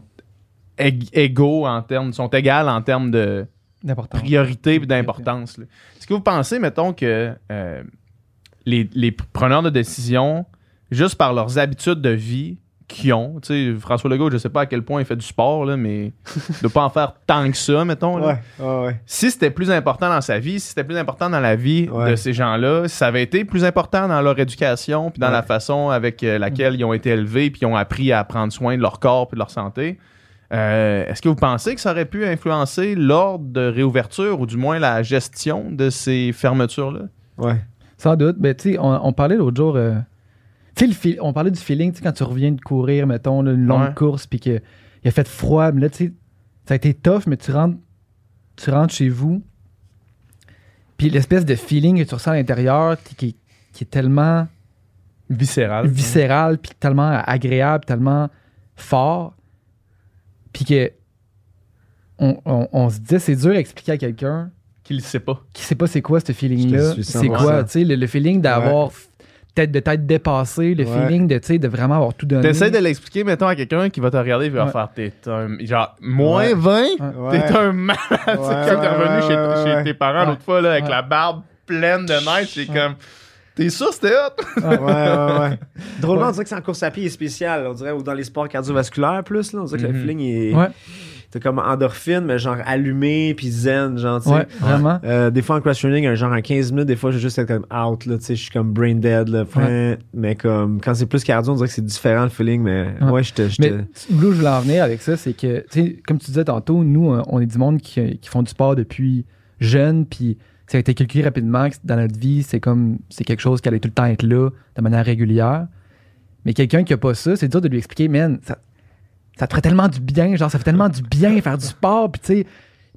ég- égaux en termes, sont égales en termes de. Priorité et d'importance. Est-ce que vous pensez, mettons, que euh, les, les preneurs de décision, juste par leurs habitudes de vie qu'ils ont, tu sais, François Legault, je sais pas à quel point il fait du sport, là, mais il doit pas en faire tant que ça, mettons. là. ouais, ouais. Si c'était plus important dans sa vie, si c'était plus important dans la vie de ces gens-là, si ça avait été plus important dans leur éducation, puis dans la façon avec euh, laquelle ils ont été élevés, puis ils ont appris à prendre soin de leur corps et de leur santé, euh, est-ce que vous pensez que ça aurait pu influencer l'ordre de réouverture ou du moins la gestion de ces fermetures-là? Ouais. Sans doute. Ben, tu sais, on, on parlait l'autre jour. euh, tu sais, on parlait du feeling, tu sais, quand tu reviens de courir, mettons, là, une longue Ouais. course, puis qu'il a fait froid. Mais là, tu sais, ça a été tough, mais tu rentres, tu rentres chez vous. Puis l'espèce de feeling que tu ressens à l'intérieur, qui, qui- qui est tellement Viscéral. viscéral, puis tellement agréable, tellement fort. Puis que on, on- on se disait, c'est dur à expliquer à quelqu'un Qu'il ne sait pas. qui sait pas c'est quoi ce feeling-là. C'est 100%. quoi, tu sais, le, le feeling d'avoir f- peut-être de t'être dépassé, le Ouais. feeling de, tu sais, de vraiment avoir tout donné. T'essaies de l'expliquer, mettons, à quelqu'un qui va te regarder et va Ouais. faire T'es un. Genre, moins Ouais. 20? Ouais. T'es un malade. Ouais, ouais, t'es revenu ouais, chez, ouais, chez ouais. tes parents Ouais. l'autre fois là, avec Ouais. la barbe pleine de neige. C'est comme. T'es sûr c'était hot? ouais, ouais, ouais. Drôlement, Ouais. on dirait que c'est en course à pied est spécial. On dirait, ou dans les sports cardiovasculaires plus, là. On dirait que Mhm. le feeling est. Ouais, T'es comme endorphine, mais genre allumé, puis zen, genre, tu sais. ouais, vraiment. Euh, des fois en cross training, un genre en 15 minutes, des fois je vais juste être comme out, là, tu sais, je suis comme brain dead, là, fin. mais comme quand c'est plus cardio, on dirait que c'est différent le feeling, mais Ouais. ouais, je te. je Mais où je voulais en venir avec ça, c'est que, tu sais, comme tu disais tantôt, nous, euh, on est du monde qui, qui font du sport depuis jeune, puis ça a été calculé rapidement que dans notre vie, c'est comme, c'est quelque chose qui allait tout le temps être là, de manière régulière. Mais quelqu'un qui a pas ça, c'est dur de lui expliquer, man, ça, ça te ferait tellement du bien, genre, ça fait tellement du bien faire du sport, puis tu sais,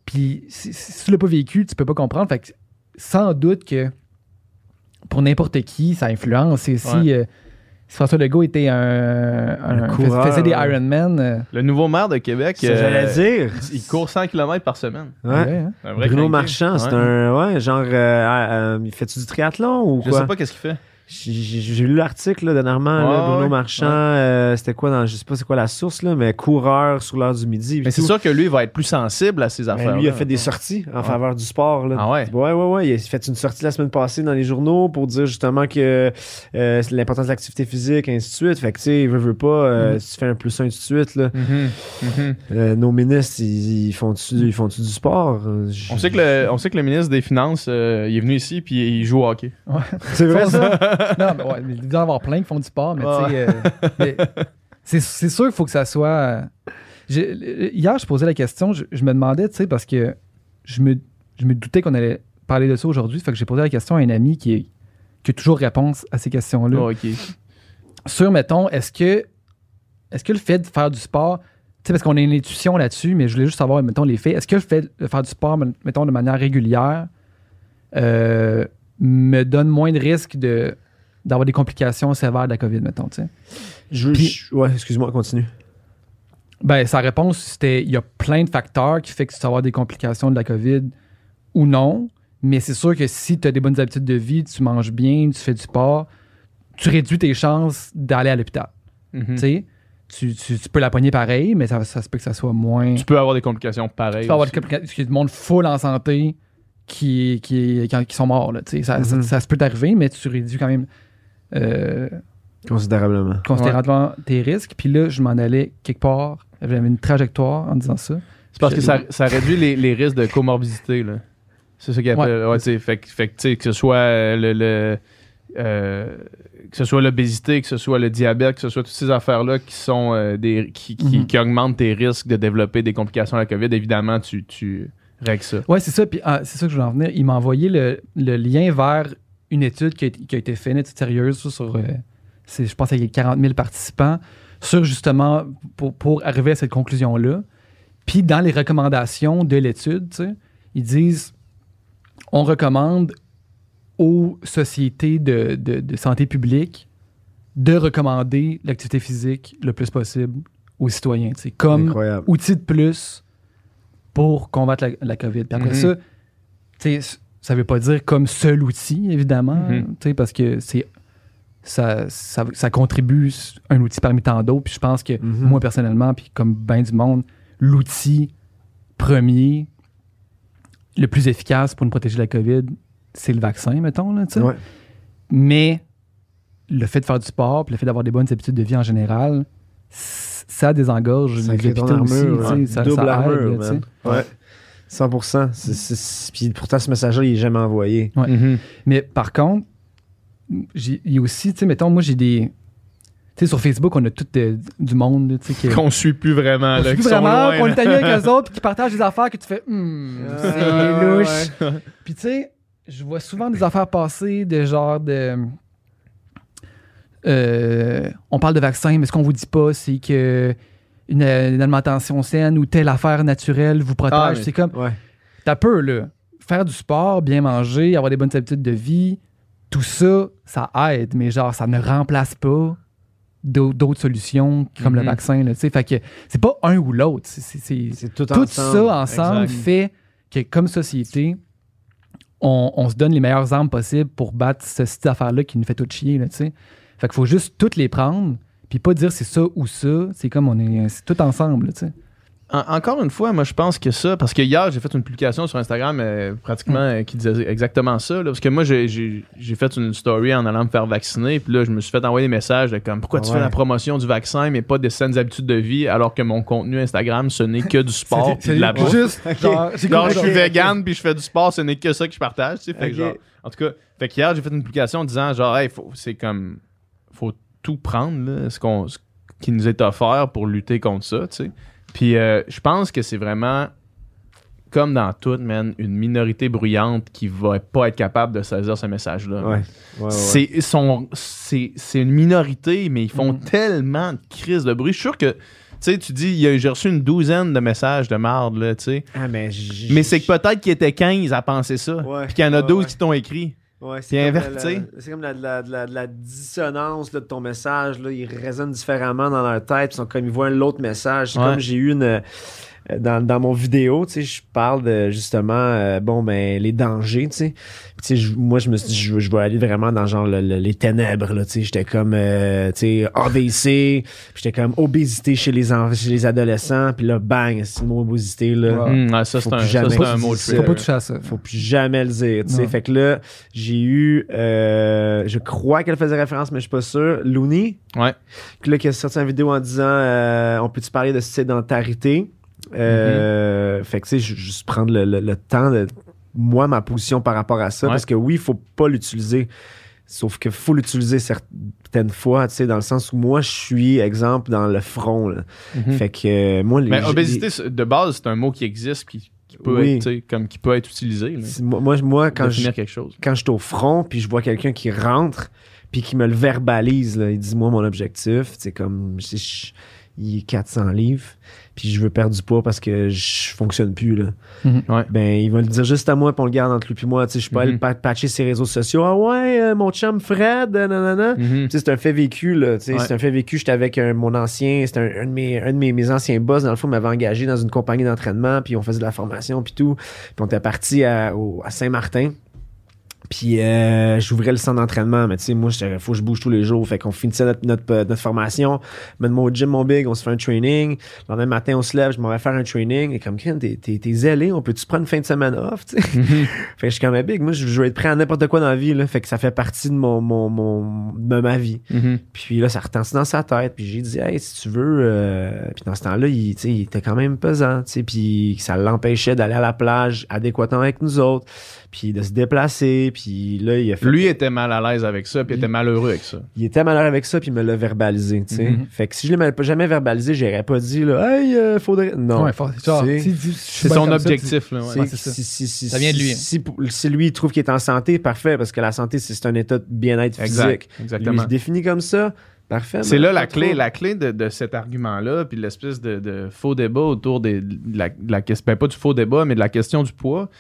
puis si, si tu l'as pas vécu, tu peux pas comprendre. Fait que sans doute que pour n'importe qui, ça influence. Et si, Ouais. euh, si François Legault était un, un- Un fais- coureur, faisait des. Ironman, euh, Le nouveau maire de Québec. Euh, j'allais dire. Il court 100 km par semaine. Ouais. ouais, hein. Bruno crinqué. Marchand, c'est Ouais. un. Ouais, genre. euh, euh, il fait-tu du triathlon ou Je quoi? sais pas qu'est-ce qu'il fait. J'ai lu l'article là, dernièrement, là, Bruno ouais. Marchand, Ouais. euh, c'était quoi dans. Je sais pas c'est quoi la source, là, mais coureur sur l'heure du midi. Mais c'est sûr que lui il va être plus sensible à ces Ben, affaires. lui, il a fait des sorties en faveur du sport. Là. Ah ouais? Ouais, ouais, ouais. Il a fait une sortie la semaine passée dans les journaux pour dire justement que euh, c'est l'importance de l'activité physique, ainsi de suite. Fait que, tu sais, il veut, veut pas, euh, Mhm. si tu fais un plus un tout de suite, là, Mhm. euh, nos ministres, ils, ils font-tu ils font du sport? Je- On sait, que le, on sait que le ministre des Finances, euh, il est venu ici puis il joue au hockey. C'est vrai, ça? non, mais ouais, mais il doit y en avoir plein qui font du sport, mais tu sais, euh, c'est, c'est sûr qu'il faut que ça soit. euh, j'ai- hier, je posais la question, je, je me demandais, tu sais, parce que je me, je me doutais qu'on allait parler de ça aujourd'hui, fait que j'ai posé la question à un ami qui, est- qui a toujours réponse à ces questions-là. Oh. Sur, mettons, est-ce que, est-ce que le fait de faire du sport, tu sais, parce qu'on a une intuition là-dessus, mais je voulais juste savoir, mettons, les faits, est-ce que le fait de faire du sport, mettons, de manière régulière, euh, me donne moins de risque de d'avoir des complications sévères de la COVID, mettons, tu sais. Je- Puis- je- ouais, excuse-moi, continue. Ben, sa réponse, c'était il y a plein de facteurs qui fait que tu vas avoir des complications de la COVID ou non. Mais c'est sûr que si tu as des bonnes habitudes de vie, tu manges bien, tu fais du sport, tu réduis tes chances d'aller à l'hôpital. Mhm. Tu sais, tu, tu, tu peux la pogner pareil, mais ça, ça se peut que ça soit moins. Tu peux avoir des complications pareilles. Tu peux avoir des complications. Parce qu'il y a du monde full en santé qui, qui, qui, qui sont morts. Là, ça, ça, Mhm. ça se peut t'arriver, mais tu réduis quand même euh, Considérablement. considérablement tes risques. Puis là, je m'en allais quelque part. J'avais une trajectoire en disant ça. C'est parce que ça, ça réduit les, les risques de comorbidité. là. C'est ça qu'ils appellent. Ouais, tu sais, fait, que- fait que, tu sais, que ce soit euh, le. le, euh, que ce soit l'obésité, que ce soit le diabète, que ce soit toutes ces affaires-là qui sont euh, des qui, qui, Mhm. qui augmentent tes risques de développer des complications à la COVID, évidemment, tu, tu règles ça. Ouais, c'est ça. Puis ah, c'est ça que je voulais en venir. Il m'a envoyé le, le lien vers une étude qui a, été- qui a été faite, une étude sérieuse sur, euh, je pense, qu'il y a 40 000 participants, sur justement pour, pour arriver à cette conclusion-là. Puis dans les recommandations de l'étude, ils disent on recommande aux sociétés de, de- de santé publique de recommander l'activité physique le plus possible aux citoyens. Comme Incroyable. outil de plus pour combattre la, la COVID. Puis après Mhm. ça, tu sais, ça veut pas dire comme seul outil, évidemment, Mhm. parce que c'est ça, ça, ça contribue un outil parmi tant d'autres. Puis je pense que Mhm. moi, personnellement, puis comme bien du monde, l'outil premier, le plus efficace pour nous protéger de la COVID, c'est le vaccin, mettons, là. Ouais. Mais le fait de faire du sport, puis le fait d'avoir des bonnes habitudes de vie en général, ça désengorge Ça les hôpitaux aussi, ouais. ça, Double ça aide, armure, là. Ouais. 100%. C'est- c'est- c'est- Puis pourtant, ce message-là, il est jamais envoyé. Ouais. Mhm. Mais par contre, j'ai- il y a aussi, tu sais, mettons, moi j'ai des. Tu sais, sur Facebook, on a tout euh, du monde, là, tu sais. Qu'on suit plus vraiment. on là, suit sont vraiment, loin, qu'on est amis avec eux autres, qui partagent des affaires que tu fais, hmm, c'est Ouais, louche. Puis tu sais, je vois souvent des affaires passer de genre de. euh, on parle de vaccin, mais ce qu'on vous dit pas, c'est que une, une alimentation saine ou telle affaire naturelle vous protège. Ah, mais- c'est comme, Ouais. t'as peu, là. Faire du sport, bien manger, avoir des bonnes habitudes de vie, tout ça, ça aide, mais genre, ça ne remplace pas d'au- d'autres solutions comme le Mhm. vaccin, là, tu sais. Fait que c'est pas un ou l'autre. C'est- c'est- c'est- C'est tout, tout ensemble. ça ensemble Exact. fait que, comme société, on, on se donne les meilleures armes possibles pour battre ce style d'affaires-là qui nous fait tout chier, là, tu sais. Fait qu'il faut juste toutes les prendre, puis pas dire c'est ça ou ça. C'est comme on est, tout ensemble, tu sais. En- encore une fois, moi, je pense que ça, parce que hier, j'ai fait une publication sur Instagram euh, pratiquement euh, qui disait exactement ça. là, parce que moi, j'ai- fait une story en allant me faire vacciner, puis là, je me suis fait envoyer des messages de comme pourquoi tu Ouais. fais la promotion du vaccin, mais pas des saines habitudes de vie, alors que mon contenu Instagram, ce n'est que du sport puis de la bouffe. juste, genre, j'ai Genre, je suis vegan puis je fais du sport, ce n'est que ça que je partage. Tu sais, fait que Ok. genre, en tout cas, fait qu'hier, j'ai fait une publication en disant genre, hey, c'est comme, tout prendre, là, ce, qu'on, ce qui nous est offert pour lutter contre ça, tu sais. Puis euh, je pense que c'est vraiment, comme dans tout, man, une minorité bruyante qui va pas être capable de saisir ce message-là. Ouais. Ouais, ouais, ouais. C'est, une minorité, mais ils font Mm. tellement de crises de bruit. Je suis sûr que, tu sais, tu dis, j'ai reçu une douzaine de messages de marde, là, tu sais. Ah, mais Mais c'est que peut-être qu'il était 15 à penser ça. Ouais, Puis qu'il y en a ouais, 12 ouais. qui t'ont écrit. Ouais, inverti. la- C'est comme la, de la, dissonance là, de ton message. Là, ils résonnent différemment dans leur tête. Ils sont comme ils voient l'autre message. C'est Ouais. comme j'ai eu une. Euh, Dans, dans mon vidéo, tu sais, je parle de justement, euh, bon, ben, les dangers, tu sais. Puis, tu sais, je- moi, je me suis dit, je, veux- je vais aller vraiment dans genre le- le- les ténèbres, là, tu sais. J'étais comme, euh, tu sais, AVC, puis j'étais comme obésité chez les, en- chez les adolescents, puis là, bang, c'est le mot obésité, là. Ouais, ça, Faut c'est un, ça, jamais c'est un mot trigger. Faut pas toucher à ça. faut plus jamais le dire, tu sais. Fait que là, j'ai eu, euh, je crois qu'elle faisait référence, mais je suis pas sûr, Looney, Ouais. qui, là, qui a sorti une vidéo en disant, euh, on peut-tu parler de sédentarité? Euh, Fait que, tu sais, ju- juste prendre le, le- le temps de, moi, ma position par rapport à ça, Ouais. parce que oui, il faut pas l'utiliser. Sauf qu'il faut l'utiliser certaines fois, tu sais, dans le sens où moi, je suis, exemple, dans le front. là. Mhm. Fait que, euh, moi, les, Mais obésité, de base, c'est un mot qui existe qui, qui peut Oui. être, comme qui peut être utilisé. Là, moi, moi, quand je, définir quelque chose. quand je suis au front, puis je vois quelqu'un qui rentre, puis qui me le verbalise, là, il dit moi mon objectif, c'est comme je, je- il est 400 livres, puis je veux perdre du poids parce que je fonctionne plus là. Ouais. Ben il va le dire juste à moi, puis on le garde entre lui puis moi, tu sais, je peux pas Mhm. aller pa- patcher ses réseaux sociaux. Ah ouais, euh, mon chum Fred, euh, nanana. Mhm. Tu sais, c'est un fait vécu, là. tu sais, Ouais. C'est un fait vécu. J'étais avec un- mon ancien, c'était un, un de, mes, un de mes, mes anciens boss, dans le fond, m'avait engagé dans une compagnie d'entraînement, puis on faisait de la formation, puis tout. Puis on était parti à Saint-Martin. Puis euh, j'ouvrais le centre d'entraînement, mais tu sais, moi, il faut que je bouge tous les jours. Fait qu'on finissait notre, notre, euh, notre formation, mets-moi au gym, mon big, on se fait un training. Le lendemain matin, on se lève, je m'en vais faire un training. Et comme, t'es, t'es, t'es zélé, on peut-tu prendre une fin de semaine off, tu sais? fait que je suis comme, big, moi, je, je vais être prêt à n'importe quoi dans la vie, là. Fait que ça fait partie de mon, mon, mon de ma vie. Mhm. Puis là, ça retentit dans sa tête. Puis j'ai dit, hey, si tu veux. euh, Puis dans ce temps-là, il, tu sais, il était quand même pesant, tu sais. Puis ça l'empêchait d'aller à la plage adéquatement avec nous autres. Puis de se déplacer. Puis là, il a fait. Lui était mal à l'aise avec ça, puis il était malheureux avec ça. Il était malheureux avec ça, puis il me l'a verbalisé, tu sais. Mhm. Fait que si je l'avais pas jamais verbalisé, j'aurais pas dit, là, hey, euh, faudrait. Non. Ouais, faut- genre, C'est- son comme ça, objectif, là. ouais. C'est- Ouais, c'est ça. si, si- si- Ça vient de lui, Si, hein. si, lui, il trouve qu'il est en santé, parfait, parce que la santé, c'est c'est un état de bien-être Exact, physique. Lui, exactement. il se définit comme ça, parfait. C'est là la clé, la clé de, de cet argument-là, puis l'espèce de, de faux débat autour des- de la, de la question, ben, pas du faux débat, mais de la question du poids.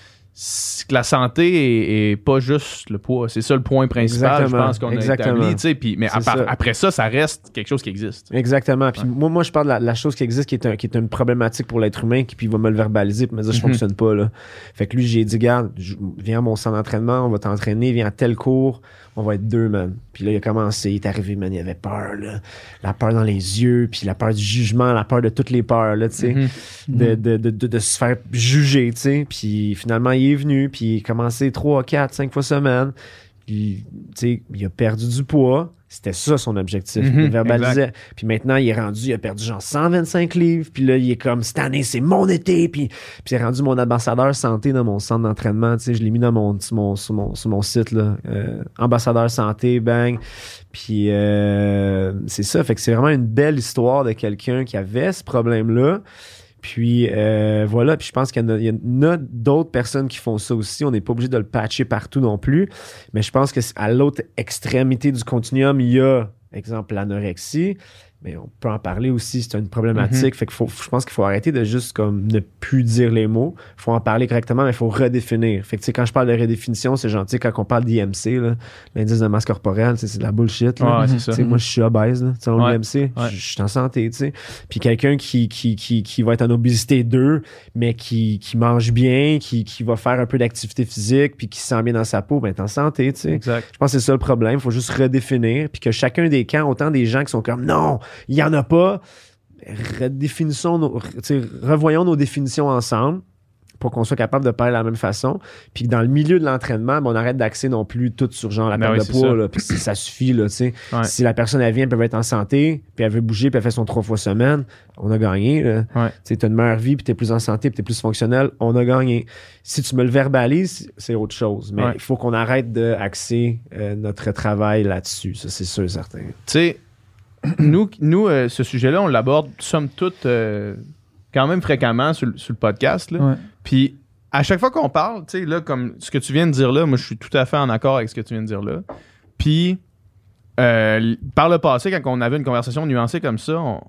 Que la santé est, est pas juste le poids. C'est ça le point principal, Exactement, je pense, qu'on a exactement. établi. tu sais, Puis, mais à ça. après ça, ça reste quelque chose qui existe. Exactement. Puis Ouais. moi, moi, je parle de la, la chose qui existe, qui est, un- qui est une problématique pour l'être humain, qui puis il va me le verbaliser, puis me dire, je Mhm. fonctionne pas, là. Fait que lui, j'ai dit, garde, viens à mon centre d'entraînement, on va t'entraîner, viens à tel cours, on va être deux, man. Puis là, il a commencé, il est arrivé, man, il avait peur, là. La peur dans les yeux, puis la peur du jugement, la peur de toutes les peurs, là, tu sais. Mhm. de, de, de, de, de se faire juger, tu sais. Puis finalement, il est venu, puis il a commencé 3, 4, 5 fois semaine. Puis, tu sais, il a perdu du poids. C'était ça son objectif. Mhm, il verbalisait. Puis maintenant, il est rendu, il a perdu genre 125 livres. Puis là, il est comme, cette année, c'est mon été. Puis, puis il est rendu mon ambassadeur santé dans mon centre d'entraînement. Tu sais, je l'ai mis dans mon, sur, mon, sur, mon, sur mon site, là. Euh, ambassadeur santé, bang. Puis euh, c'est ça. Fait que c'est vraiment une belle histoire de quelqu'un qui avait ce problème-là. Puis euh, voilà, puis je pense qu'il y en a, a d'autres personnes qui font ça aussi. On n'est pas obligé de le patcher partout non plus. Mais je pense que à l'autre extrémité du continuum, il y a, exemple, l'anorexie. Mais on peut en parler aussi, c'est une problématique. Fait que faut, je pense qu'il faut arrêter de juste comme ne plus dire les mots. Il faut en parler correctement, mais il faut redéfinir. Fait que tu sais, quand je parle de redéfinition, c'est gentil quand on parle d'IMC, l'indice de masse corporelle, c'est de la bullshit. Là. Sais, moi, je suis obèse, là, selon Ouais. l'IMC. Ouais. Je suis en santé, tu sais. Puis quelqu'un qui, qui, qui, qui va être en obésité 2, mais qui, qui mange bien, qui, qui va faire un peu d'activité physique, puis qui se sent bien dans sa peau, ben, t'es en santé, tu sais. Exact. Je pense que c'est ça le problème. Il faut juste redéfinir. Puis que chacun des camps, autant des gens qui sont comme non, il n'y en a pas, redéfinissons nos, revoyons nos définitions ensemble pour qu'on soit capable de parler de la même façon. Puis que dans le milieu de l'entraînement, ben, on arrête d'axer non plus tout sur genre la Ben perte oui, de poids. ça. Là, puis si ça suffit, là, tu sais. Ouais. Si la personne, elle vient, elle peut être en santé, puis elle veut bouger, puis elle fait son trois fois semaine, on a gagné. Ouais. Tu as une meilleure vie, puis tu es plus en santé, puis tu es plus fonctionnel, on a gagné. Si tu me le verbalises, c'est autre chose. Mais il Ouais. faut qu'on arrête d'axer euh, notre travail là-dessus. Ça, c'est sûr et certain. Tu sais, nous, nous euh, ce sujet-là, on l'aborde, somme toute, euh, quand même fréquemment sur, le- sur le podcast. Là. Ouais. Puis, à chaque fois qu'on parle, tu sais, là, comme ce que tu viens de dire là, moi, je suis tout à fait en accord avec ce que tu viens de dire là. Puis, euh, par le passé, quand on avait une conversation nuancée comme ça, on.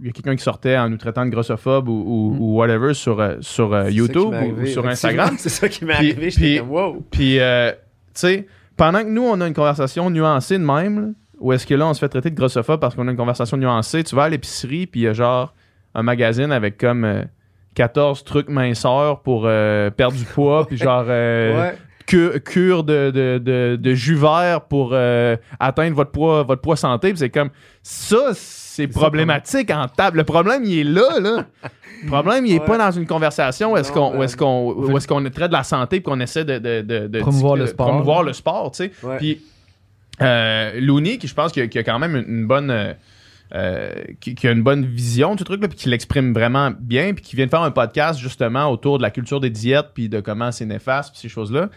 Il y a quelqu'un qui sortait en nous traitant de grossophobe ou, ou- Mm. ou whatever sur, sur euh, YouTube ou, ou sur Instagram. C'est ça qui m'est arrivé. puis- J'étais comme, wow. Puis, euh, tu sais, pendant que nous, on a une conversation nuancée de même, où est-ce que là, on se fait traiter de grossophobe parce qu'on a une conversation nuancée, tu vas à l'épicerie, puis il y a genre un magazine avec comme euh, 14 trucs minceurs pour euh, perdre du poids, puis genre euh, Ouais. cure de, de, de, de jus vert pour euh, atteindre votre poids, votre poids santé. Puis c'est comme ça, c'est problématique en table. Le problème, il est là, là. Le problème, il est Ouais. pas dans une conversation où est-ce qu'on est-ce qu'on traite de la santé puis qu'on essaie de, de, de, de- Promouvoir le sport. promouvoir le sport, tu sais. Ouais. Puis euh, Looney, qui je pense qu'il a, quand même une, une bonne euh, euh, qui, qui a une bonne vision du truc là, puis qui l'exprime vraiment bien, puis qui vient de faire un podcast justement autour de la culture des diètes, puis de comment c'est néfaste, puis ces choses-là,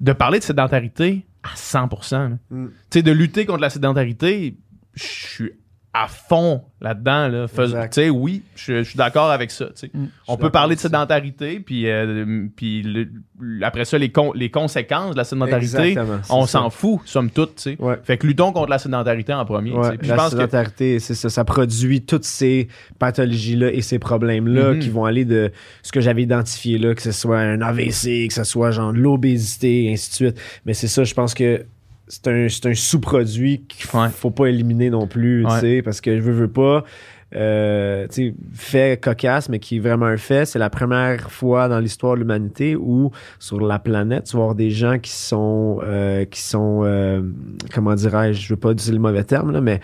de parler de sédentarité à 100%. là. Mm. Tu sais, de lutter contre la sédentarité, je suis à fond là-dedans. Là. Fais- Exact. Tu sais, oui, je je suis d'accord avec ça. Mm. On peut parler de sédentarité, puis, euh, puis le- après ça, les, con- les conséquences de la sédentarité, on s'en fout, somme toute. tu sais. Ouais. Fait que luttons contre la sédentarité en premier. Ouais, je la pense que sédentarité, c'est ça. Ça produit toutes ces pathologies-là et ces problèmes-là Mhm. qui vont aller de ce que j'avais identifié là, que ce soit un AVC, que ce soit genre de l'obésité, et ainsi de suite. Mais c'est ça, je pense que c'est un, c'est un sous-produit qu'il faut, Ouais. pas éliminer non plus, tu sais, parce que je veux, veux pas. Euh, fait cocasse, mais qui est vraiment un fait. C'est la première fois dans l'histoire de l'humanité où sur la planète, tu vas avoir des gens qui sont, euh, qui sont, euh, comment dirais-je, je veux pas utiliser le mauvais terme là, mais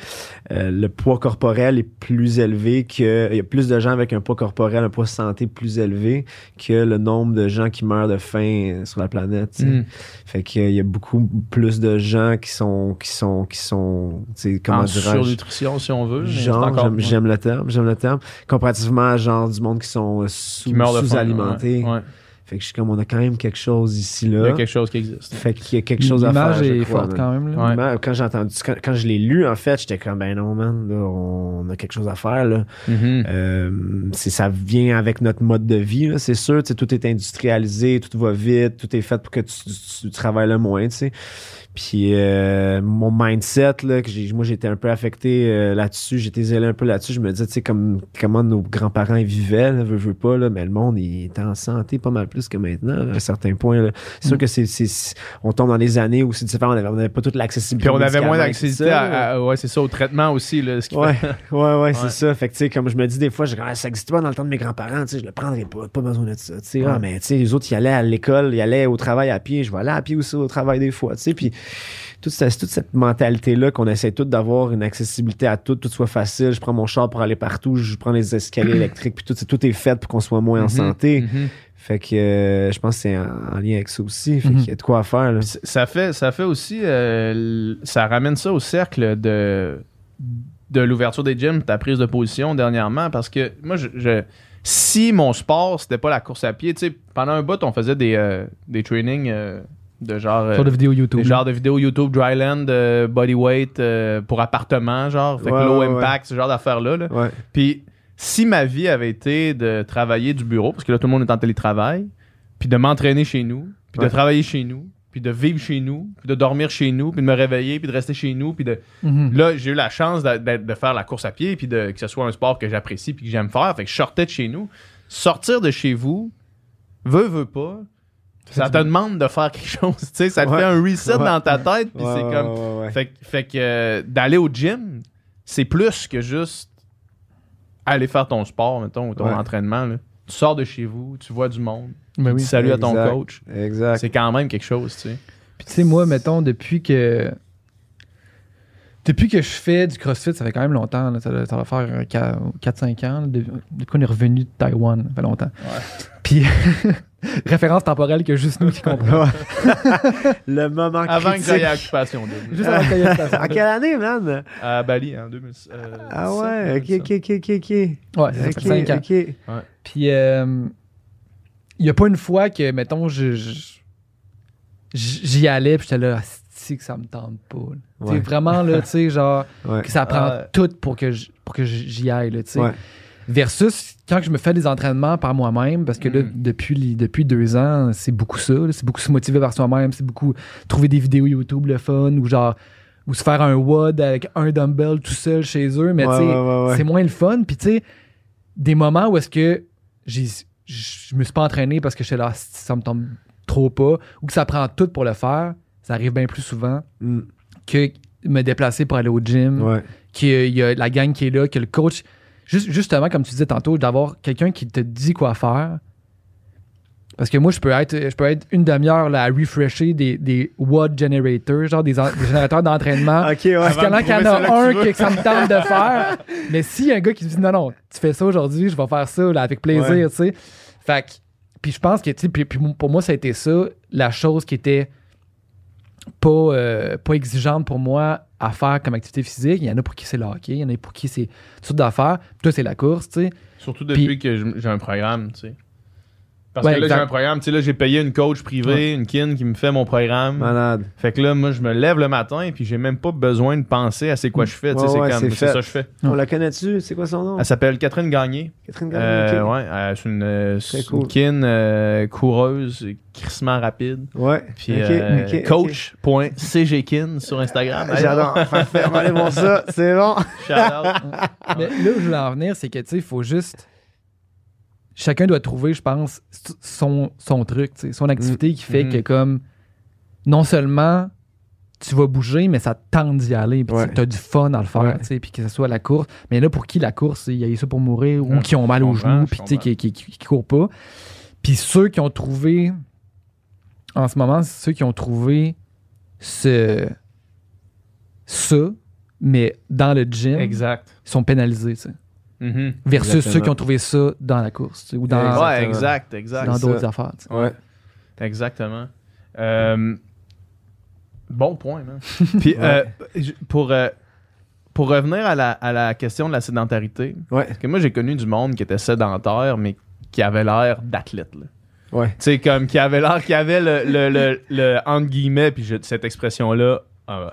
euh, le poids corporel est plus élevé que, il y a plus de gens avec un poids corporel, un poids santé plus élevé que le nombre de gens qui meurent de faim sur la planète. Mm. Fait qu'il y a beaucoup plus de gens qui sont, qui sont, qui sont, comment en dirais-je, surnutrition, si on veut. genre, j'aime, moins. J'aime le terme, j'aime le terme, comparativement à genre du monde qui sont euh, sous, ouais, ouais. Fait que je suis comme, on a quand même quelque chose ici Il y là. a quelque chose qui existe. Fait qu'il y a quelque chose à faire. L'image est crois, forte man. quand même. Là. Ouais. Quand j'ai entendu, quand, quand je l'ai lu, en fait, j'étais comme, ben non, man, là, on a quelque chose à faire, là. Mhm. Euh, c'est ça vient avec notre mode de vie là, c'est sûr tout est industrialisé tout va vite tout est fait pour que tu, tu- tu travailles le moins tu sais puis euh, mon mindset là que j'ai moi j'étais un peu affecté euh, là-dessus j'étais zélé un peu là-dessus je me disais tu sais comme comment nos grands-parents ils vivaient là, veux, veux pas là mais le monde il est en santé pas mal plus que maintenant là, à un certain point là. c'est sûr que c'est on tombe dans des années où c'est différent on avait, on avait pas toute l'accessibilité Puis on avait moins d'accessibilité à, ouais, c'est ça, au traitement aussi. Là, ce qui Ouais, fait- ouais, ouais, Ouais. c'est ça. Fait que, tu sais, comme je me dis des fois, j'ai comme, ah, ça existe pas dans le temps de mes grands-parents, tu sais, je le prendrais pas, pas besoin de ça, tu sais. Ah, mais, tu sais, les autres, ils allaient à l'école, ils allaient au travail à pied, je vais aller à pied aussi au travail des fois, tu sais. Puis, toute cette, toute cette mentalité-là qu'on essaie toutes d'avoir une accessibilité à tout, tout soit facile. Je prends mon char pour aller partout, je prends les escaliers électriques, puis tout, tout est fait pour qu'on soit moins en Mhm, santé. mhm. Fait que, euh, je pense que c'est en, en lien avec ça aussi. Fait Mhm. qu'il y a de quoi à faire, là. Ça fait, ça fait aussi, euh, ça ramène ça au cercle de, de l'ouverture des gyms, ta prise de position dernièrement, parce que moi, je, je- si mon sport, c'était pas la course à pied, tu sais, pendant un bout, on faisait des, euh, des trainings de genre... euh, de vidéos YouTube. des genres de vidéos YouTube Dryland, euh, bodyweight euh, pour appartement, genre, fait que low ouais, impact, ce genre d'affaires-là. là. Ouais. Puis si ma vie avait été de travailler du bureau, parce que là tout le monde est en télétravail, puis de m'entraîner chez nous, puis Ouais. de travailler chez nous, puis de vivre chez nous, puis de dormir chez nous, puis de me réveiller, puis de rester chez nous, puis de Mhm. là j'ai eu la chance de, de- de faire la course à pied, puis de que ce soit un sport que j'apprécie, puis que j'aime faire, fait que je sortais de chez nous, sortir de chez vous, veut veut pas. Ça te demande de faire quelque chose, tu sais, ça te Ouais. fait un reset Ouais. dans ta tête, puis Ouais, c'est comme ouais, ouais. fait, que- fait que euh, d'aller au gym, c'est plus que juste aller faire ton sport, mettons, ou ton Ouais. entraînement. là. Tu sors de chez vous, tu vois du monde, Ben tu salut à ton coach. Exact. C'est quand même quelque chose, tu sais. Puis tu sais, moi, mettons, depuis que. Depuis que je fais du CrossFit, ça fait quand même longtemps. là, ça, va faire 4-5 ans. là, de- depuis qu'on est revenu de Taïwan, ça fait longtemps. Puis, référence temporelle que juste nous qui comprenons. Le moment Avant que j'aille à Occupation Double. Juste avant y ait cette En quelle année, man? À Bali, en 2000. euh, Ah 17, ouais, ok, 2017. ok, ok, ok, ok. Ouais, ça fait Ok, 5 ans. Puis, euh, il n'y a pas une fois que, mettons, je, je- j'y allais, puis j'étais là, si que ça me tente pas. Ouais. vraiment, là, tu sais, genre, Ouais. que ça prend Ouais. tout pour que je- pour que j'y aille, là, tu sais. Ouais. Versus quand je me fais des entraînements par moi-même, parce que là, Mm. depuis, depuis deux ans, c'est beaucoup ça. C'est beaucoup se motiver par soi-même, c'est beaucoup trouver des vidéos YouTube le fun, ou genre, ou se faire un WOD avec un dumbbell tout seul chez eux, mais Ouais, tu sais, ouais, ouais, ouais. c'est moins le fun. Puis tu sais, des moments où est-ce que j'ai je me suis pas entraîné parce que j'étais là, ça me tombe trop pas, ou que ça prend tout pour le faire, ça arrive bien plus souvent Mm. que me déplacer pour aller au gym, qu'il y a la gang qui est là, que le coach. Juste, justement, comme tu disais tantôt, d'avoir quelqu'un qui te dit quoi faire. Parce que moi, je peux être, je peux être une demi-heure là, à refresher des, des WOD generators, genre des, en- des générateurs d'entraînement. Ok, ouais. Jusqu'à là qu'il y en a un que ça me tente de faire. Mais s'il y a un gars qui dit non, non, tu fais ça aujourd'hui, je vais faire ça là, avec plaisir, Ouais. tu sais. Fait que, puis je pense que, tu sais, puis, puis pour moi, ça a été ça, la chose qui était pas, euh, pas exigeante pour moi à faire comme activité physique. Il y en a pour qui c'est le hockey, il y en a pour qui c'est toutes d'affaires. Toi, c'est la course, tu sais. Surtout depuis Puis- que j'ai un programme, tu sais. Parce Ouais, que là, j'ai un programme, tu sais, là, j'ai payé une coach privée, une kin qui me fait mon programme. Malade. Fait que là, moi, je me lève le matin et puis j'ai même pas besoin de penser à c'est quoi je fais. tu sais, Ouais, c'est c'est ça que je fais. On la connaît-tu? C'est quoi son nom? Elle s'appelle Catherine Gagné. Catherine Euh, Gagné, ok. ouais, euh, c'est une, euh, Très c'est cool. une kin euh, coureuse, crissement rapide. Ouais. Puis Ok, euh, ok, ok. coach.cgkin sur Instagram. J'adore. Voir ça. C'est bon. Shout out. Mais là où je voulais en venir, c'est que, tu sais, il faut juste. Chacun doit trouver, je pense, son, son truc, son activité qui fait Mhm. que, comme, non seulement tu vas bouger, mais ça te tente d'y aller. Puis Ouais. tu as du fun à le faire, puis que ce soit la course. Mais là, pour qui la course, il y a eu ça pour mourir ou Ouais, qui ont mal aux genoux, puis tu sais, comprends. qui, qui, qui, qui courent pas. Puis ceux qui ont trouvé, en ce moment, ceux qui ont trouvé ce, ça, mais dans le gym, Exact. ils sont pénalisés, tu Mhm. Versus Exactement. ceux qui ont trouvé ça dans la course, ou dans, Exactement. Ouais, exact, exact. dans d'autres affaires. tu sais. Ouais. Exactement. Euh, bon point, man. Puis, euh, pour, euh, pour revenir à la, à la question de la sédentarité, Ouais. parce que moi, j'ai connu du monde qui était sédentaire, mais qui avait l'air d'athlète. là. Ouais. Tu sais, comme qui avait l'air, qui avait le, le, le, le- entre guillemets, puis je- cette expression-là,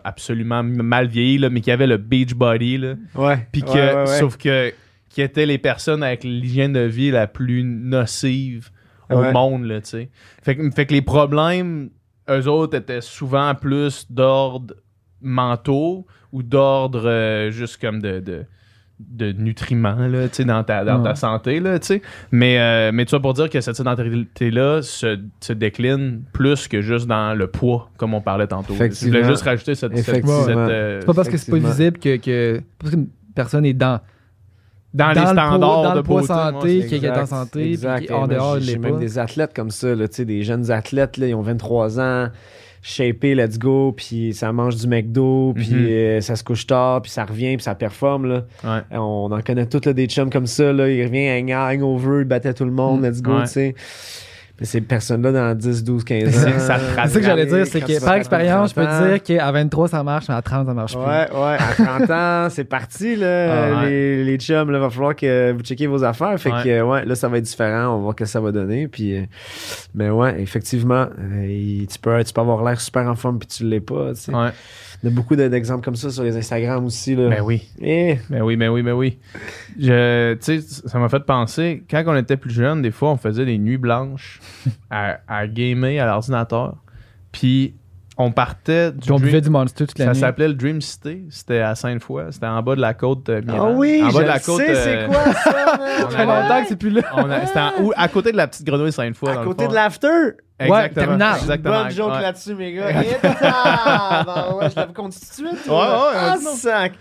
absolument mal vieilli, là, mais qui avait le beach body, là. Ouais. Puis que, Ouais, ouais, ouais. sauf que, qui étaient les personnes avec l'hygiène de vie la plus nocive au Ouais. monde, là, tu sais. Fait, que- fait que les problèmes, eux autres, étaient souvent plus d'ordre mentaux ou d'ordre euh, juste comme de, de, de nutriments, là, tu sais, dans ta, dans ta santé, là, tu sais. Mais, euh, mais tout ça pour dire que cette sédentarité-là se, se décline plus que juste dans le poids, comme on parlait tantôt. Je voulais juste rajouter cette... cette- euh, C'est pas parce que c'est pas visible que, que parce qu'une personne est dans, dans, les dans le standards poids- dans de le poids beauté, santé, qui est en santé, exact. en dehors, J'ai même des athlètes comme ça, là, tu sais, des jeunes athlètes, là, ils ont 23 ans, shapé, let's go, puis ça mange du McDo, puis Mhm. euh, ça se couche tard, puis ça revient, puis ça performe. Là. Ouais. On en connaît tous là, des chums comme ça. Là. Il revient hang- hangover, il battait tout le monde, Mm. let's go, Ouais. tu sais. Mais ces personnes-là, dans 10, 12, 15 ans. C'est- ça C'est ça que j'allais dire, c'est que par expérience, je peux 30 te ans, dire qu'à 23 ça marche, mais à 30 ça marche plus. Ouais, ouais, à 30 ans, c'est parti, là. Ah, ouais. les, les chums, là, va falloir que vous checkiez vos affaires. Fait Ouais. que, ouais, là, ça va être différent. On va voir ce que ça va donner. Puis, euh, mais ouais, effectivement, euh, il- tu, peux, tu peux avoir l'air super en forme puis tu l'es pas, tu sais. Ouais. Il y a beaucoup de- d'exemples comme ça sur les Instagram aussi, là. Ben oui. Eh, Ben oui, ben oui, ben oui. Je, tu sais, ça m'a fait penser, quand on était plus jeune, des fois, on faisait des nuits blanches à, à gamer à l'ordinateur. Puis, on partait du on Dream- buvait du Monster toute la Ça s'appelait le Dream City. C'était à Sainte-Foy. C'était en bas de la côte euh, Ah oui, en bas je de la côte. sais, c'est euh, quoi ça, Ça fait longtemps que c'est plus là. a- C'était à côté de la petite grenouille Sainte-Foy. dans À le côté fond. de l'after. Exactement. terminal. Exactement. Bonne joke Ouais. là-dessus, mes gars. Et ah, ben ouais, je l'avais compté tout de suite. Ouais, ouais, Ah, ouais, sac.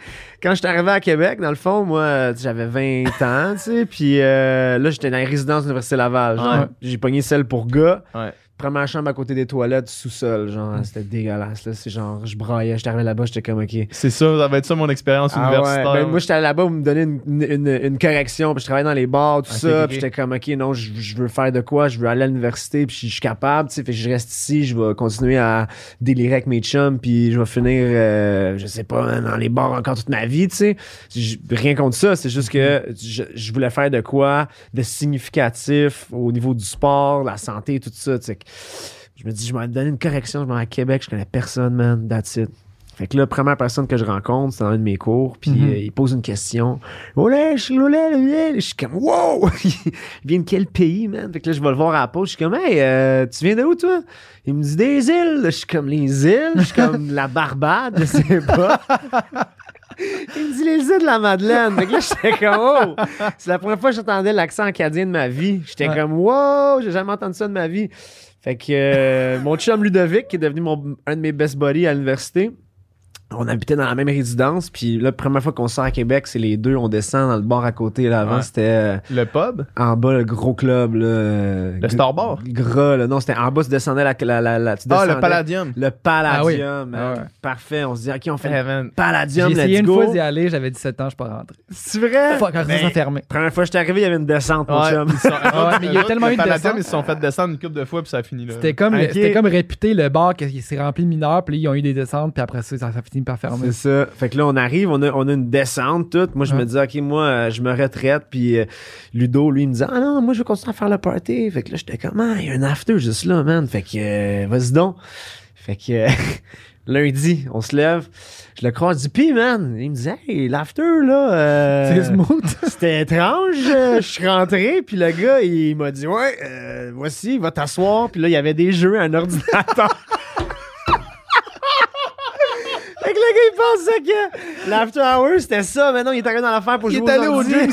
Quand je suis arrivé à Québec, dans le fond, moi, j'avais 20 ans, tu sais, puis euh, là, j'étais dans les résidences de l'Université Laval. Ouais. J'ai pogné celle pour gars. Ouais. Première chambre à côté des toilettes, sous-sol, genre, c'était dégueulasse, là. C'est genre, je braillais, j'étais arrivé là-bas, j'étais comme, OK. C'est ça, ça va être ça mon expérience Ah ouais. universitaire. Ben, moi, j'étais allé là-bas, on me donnait une, une, une- correction, puis je travaillais dans les bars, tout ça, ok, puis j'étais comme, OK, non, je, je veux faire de quoi, je veux aller à l'université, puis je suis capable, tu sais, fait que je reste ici, je vais continuer à délirer avec mes chums, puis je vais finir, euh, je sais pas, dans les bars encore toute ma vie, tu sais. Rien contre ça, c'est juste que je, je voulais faire de quoi de significatif au niveau du sport, la santé, tout ça, tu sais. Je me dis, je vais me donner une correction, je vais à Québec, je connais personne, man, that's it. Fait que là, première personne que je rencontre, c'est dans un de mes cours, puis Mhm. euh, il pose une question. Olé, je suis. Je suis comme, wow! il vient de quel pays, man? Fait que là, je vais le voir à la pause. Je suis comme, hey, euh, tu viens de où, toi? Il me dit des îles. Je suis comme, les îles? Je suis comme, la Barbade, je sais pas. Il me dit les îles de la Madeleine. Fait que là, j'étais comme, oh! C'est la première fois que j'entendais l'accent acadien de ma vie. J'étais Ouais. comme, wow! J'ai jamais entendu ça de ma vie. Fait que euh, mon chum Ludovic, qui est devenu mon, un de mes best buddies à l'université, on habitait dans la même résidence. Puis là, la première fois qu'on sort à Québec, c'est les deux, on descend dans le bar à côté. Là, avant, Ouais. c'était euh, Le pub, en bas, le gros club. Là, euh, le Star Bar? Gras, là. Non, c'était en bas, tu descendais la. la, la, la- tu Ah, le Palladium. Le Palladium. Ah oui. Ah ouais. Parfait. On se dit, OK, on fait le. Palladium, J'ai essayé let's une fois d'y aller, j'avais 17 ans, je suis pas rentré. C'est vrai? Fuck, quand Ben, fermé. Première fois que j'étais arrivé, il y avait une descente, mon Ouais, chum. sont- Ouais, mais il y a tellement eu le de Palladium, descente. ils se sont fait descendre une couple de fois, puis ça a fini là. C'était comme, comme répéter le bar qui s'est rempli de mineurs, puis là, ils ont eu des descentes, puis après ça, ça, ça finit par fermer. C'est ça. Fait que là, on arrive, on a, on a une descente, toute. Moi, je Ouais. me dis, OK, moi, euh, je me retraite. Puis euh, Ludo, lui, il me dit, Ah non, moi, je veux continuer à faire le party. Fait que là, j'étais comme, Ah, il y a un after juste là, man. Fait que, euh, vas-y donc. Fait que, euh, lundi, on se lève. Je le croise, je dis, Puis, man, il me dit, Hey, l'after, là. euh. C'était étrange. je suis rentré, puis le gars, il m'a dit Ouais, euh, voici, va t'asseoir. Puis là, il y avait des jeux, un ordinateur. fait il pensait que? L'after hour, c'était ça. Mais non, il est arrivé dans l'affaire pour Il jouer est aux allé au. Dream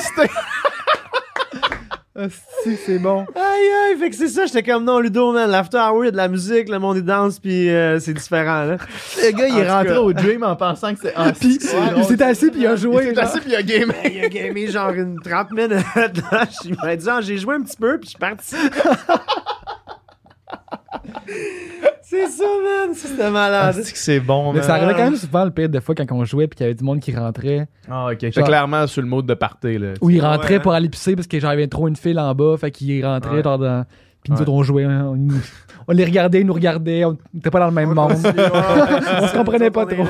si, c'est bon. Aïe aïe, fait que c'est ça, j'étais comme non, Ludo, man, l'after hour, il y a de la musique, le monde il danse, puis euh, c'est différent, là. Le gars, il En est rentré cas. au Dream en pensant que c'est. Ah, Puis, il s'est assis, puis il a joué. Il s'est assis, puis il a gamé. il a gamé genre une 30 minutes, là. Il m'a dit, ah, j'ai joué un petit peu, puis je suis parti. c'est ça, man, c'était Ah, malade. que c'est bon, Mais man. ça arrivait quand même souvent le pire de fois quand on jouait puis qu'il y avait du monde qui rentrait. Ah, ok. J'étais Genre- clairement sur le mode de party, là. Ou il rentrait Ouais. pour aller pisser parce que genre, il y avait trop une file en bas, fait qu'il rentrait Ouais. genre dans. Puis nous Ouais. autres, on jouait. hein, On, on les regardait, ils nous regardaient, on n'était pas dans le même monde. on se comprenait pas trop.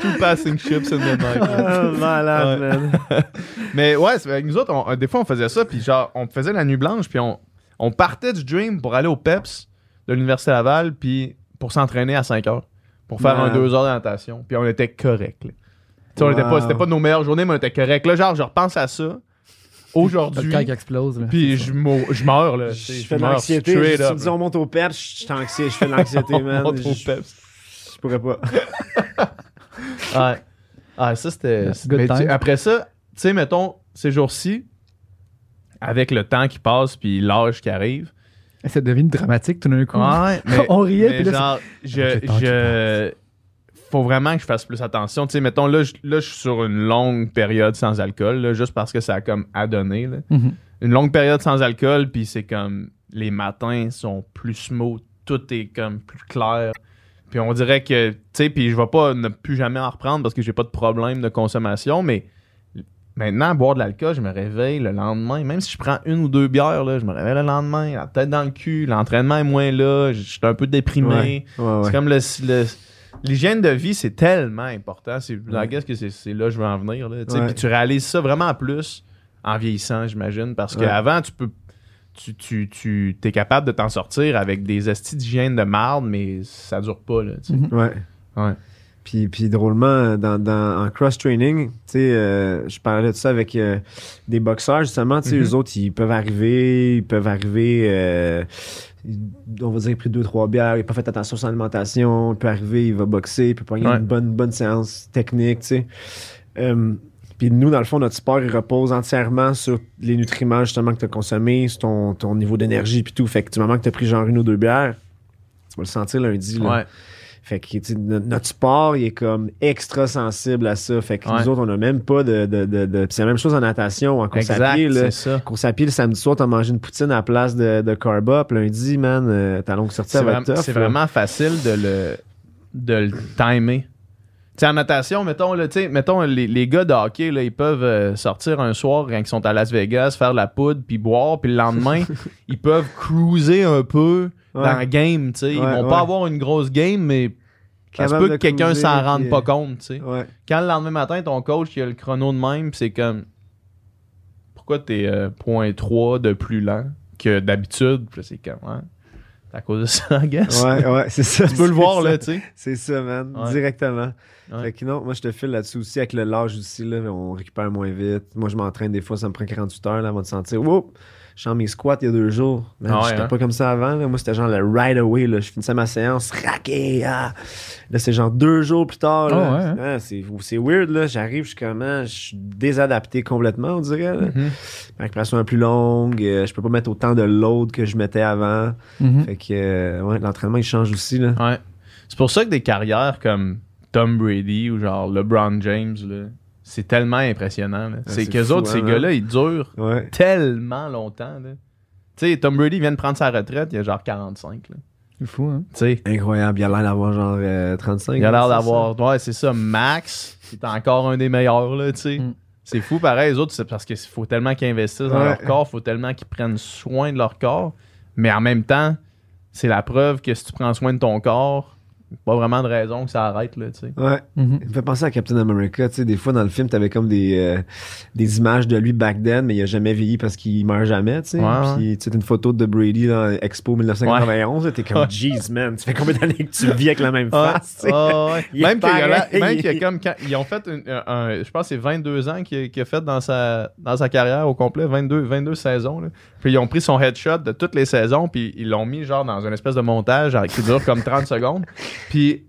Two passing chips in the night. Ah, malade, Ouais. man. Mais ouais, nous autres, on- des fois, on faisait ça, puis genre, on faisait la nuit blanche, puis on, on partait du Dream pour aller au PEPS de l'Université Laval, puis pour s'entraîner à 5 heures, pour faire un Man. 2 heures de natation, puis on était correct. là. Tu sais, on était Wow. pas, c'était pas nos meilleures journées, mais on était correct. Là, genre, je repense à ça Le aujourd'hui, qui explose. là. puis je, je meurs, là. Je fais de l'anxiété. Si tu me dis on monte au PEP, je suis anxieux, je fais de l'anxiété, On man. monte au Je- PEPS. Je pourrais pas. Ouais. Ah, ça, c'était. Après ça, tu sais, mettons, ces jours-ci, avec le temps qui passe puis l'âge qui arrive. Ça devient dramatique tout d'un coup. Ouais, mais. On riait, mais puis là, genre, je. Temps qui je faut vraiment que je fasse plus attention. Tu sais, mettons, là, je, là, je suis sur une longue période sans alcool, là, juste parce que ça a comme adonné. Là. Mhm. Une longue période sans alcool, puis c'est comme. Les matins sont plus smooth, tout est comme plus clair. Puis on dirait que, tu sais, puis je vais pas ne plus jamais en reprendre parce que j'ai pas de problème de consommation, mais maintenant, boire de l'alcool, je me réveille le lendemain. Même si je prends une ou deux bières, là, je me réveille le lendemain, la tête dans le cul, l'entraînement est moins là, je suis un peu déprimé. Ouais, ouais, C'est comme le. le- L'hygiène de vie, c'est tellement important. C'est, guess que c'est, là que je veux en venir. Là, tu. Puis réalises ça vraiment plus en vieillissant, j'imagine. Parce qu'avant, tu peux. Tu, tu, tu es capable de t'en sortir avec des astis d'hygiène de marde, mais ça dure pas. Là. Mhm. Ouais. Ouais. Puis, puis drôlement, dans, dans- en cross-training, tu sais, euh, je parlais de ça avec euh, des boxeurs, justement, tu sais, Mhm. eux autres, ils peuvent arriver, ils peuvent arriver, euh, on va dire, pris deux, trois bières, il n'a pas fait attention à son alimentation, il peut arriver, il va boxer, il peut prendre Ouais. une bonne, bonne séance technique, tu sais. Euh, puis nous, dans le fond, notre sport, il repose entièrement sur les nutriments, justement, que tu as consommés, sur ton, ton niveau d'énergie, puis tout. Fait que du moment que tu as pris genre une ou deux bières, tu vas le sentir lundi, là. Ouais. Fait que notre sport, il est comme extra sensible à ça. Fait que Ouais. nous autres, on n'a même pas de. de, de, c'est la même chose en natation, en course à pied. Là. c'est ça. Course à pied, le samedi soir, t'as mangé une poutine à la place de, de carb up. Lundi, man, euh, ta longue sortie, va être c'est vraiment facile de le, de le timer. Tu sais, en natation, mettons, là, mettons les, les gars de hockey, là, ils peuvent euh, sortir un soir quand ils sont à Las Vegas, faire de la poudre, puis boire, puis le lendemain, ils peuvent cruiser un peu Ouais. dans la game. tu sais. Ils vont pas avoir une grosse game, mais ça se peut que quelqu'un s'en rende puis, pas compte. tu sais. Ouais. Quand le lendemain matin, ton coach il a le chrono de même, c'est comme pourquoi t'es euh, point 3 de plus lent que d'habitude? C'est comme c'est à cause de ça, I guess. Ouais, ouais, c'est ça. Tu peux le voir, ça. là, tu sais. C'est ça, man. Ouais. Directement. Ouais. Fait que non, moi, je te file là-dessus aussi avec le l'âge aussi. Là, on récupère moins vite. Moi, je m'entraîne des fois, ça me prend 48 heures là, avant de sentir. Whoop! Je suis en mes squats il y a deux jours. Man, Ah ouais, j'étais hein? pas comme ça avant. là. Moi, c'était genre le right away. Là. Je finissais ma séance, raqué. Ah. Là, c'est genre deux jours plus tard. là. Ah ouais, hein? C'est, c'est weird. là. J'arrive, je suis comme, ah, je suis désadapté complètement, on dirait. Là. Mhm. Ma récupération est plus longue. euh, je peux pas mettre autant de load que je mettais avant. Mhm. Fait que euh, ouais, l'entraînement, il change aussi. Là. Ouais. C'est pour ça que des carrières comme Tom Brady ou genre LeBron James, là, c'est tellement impressionnant. là. c'est qu'eux autres, hein, ces hein? gars-là, ils durent Ouais. tellement longtemps. là. Tu sais, Tom Brady vient de prendre sa retraite, il a genre 45. là. C'est fou, hein? Incroyable. Il a l'air d'avoir genre euh, 35. il a l'air c'est d'avoir. Ouais, c'est ça. Max, c'est encore un des meilleurs, là, tu sais. Mm. C'est fou, pareil. Les autres, c'est parce qu'il faut tellement qu'ils investissent dans Ouais. leur corps, faut tellement qu'ils prennent soin de leur corps. Mais en même temps, c'est la preuve que si tu prends soin de ton corps, pas vraiment de raison que ça arrête, là, tu sais. Ouais. Mhm. Il me fait penser à Captain America. Tu sais, des fois, dans le film, t'avais comme des, euh, des images de lui back then, mais il a jamais vieilli parce qu'il meurt jamais, tu sais. Ouais, ouais. Puis, tu sais, une photo de Brady dans Expo 1991. là, T'es comme, Ouais. jeez, man. Tu fais combien d'années que tu vis avec la même face, tu sais? ah, ouais. Il même qu'il y a, la- pareil. même qu'il y a comme quand- ils ont fait une- un, un- je pense que c'est 22 ans qu'il a, qu'il a fait dans sa dans sa carrière au complet 22 22 saisons là. puis ils ont pris son headshot de toutes les saisons puis ils l'ont mis genre dans une espèce de montage qui dure comme 30 secondes puis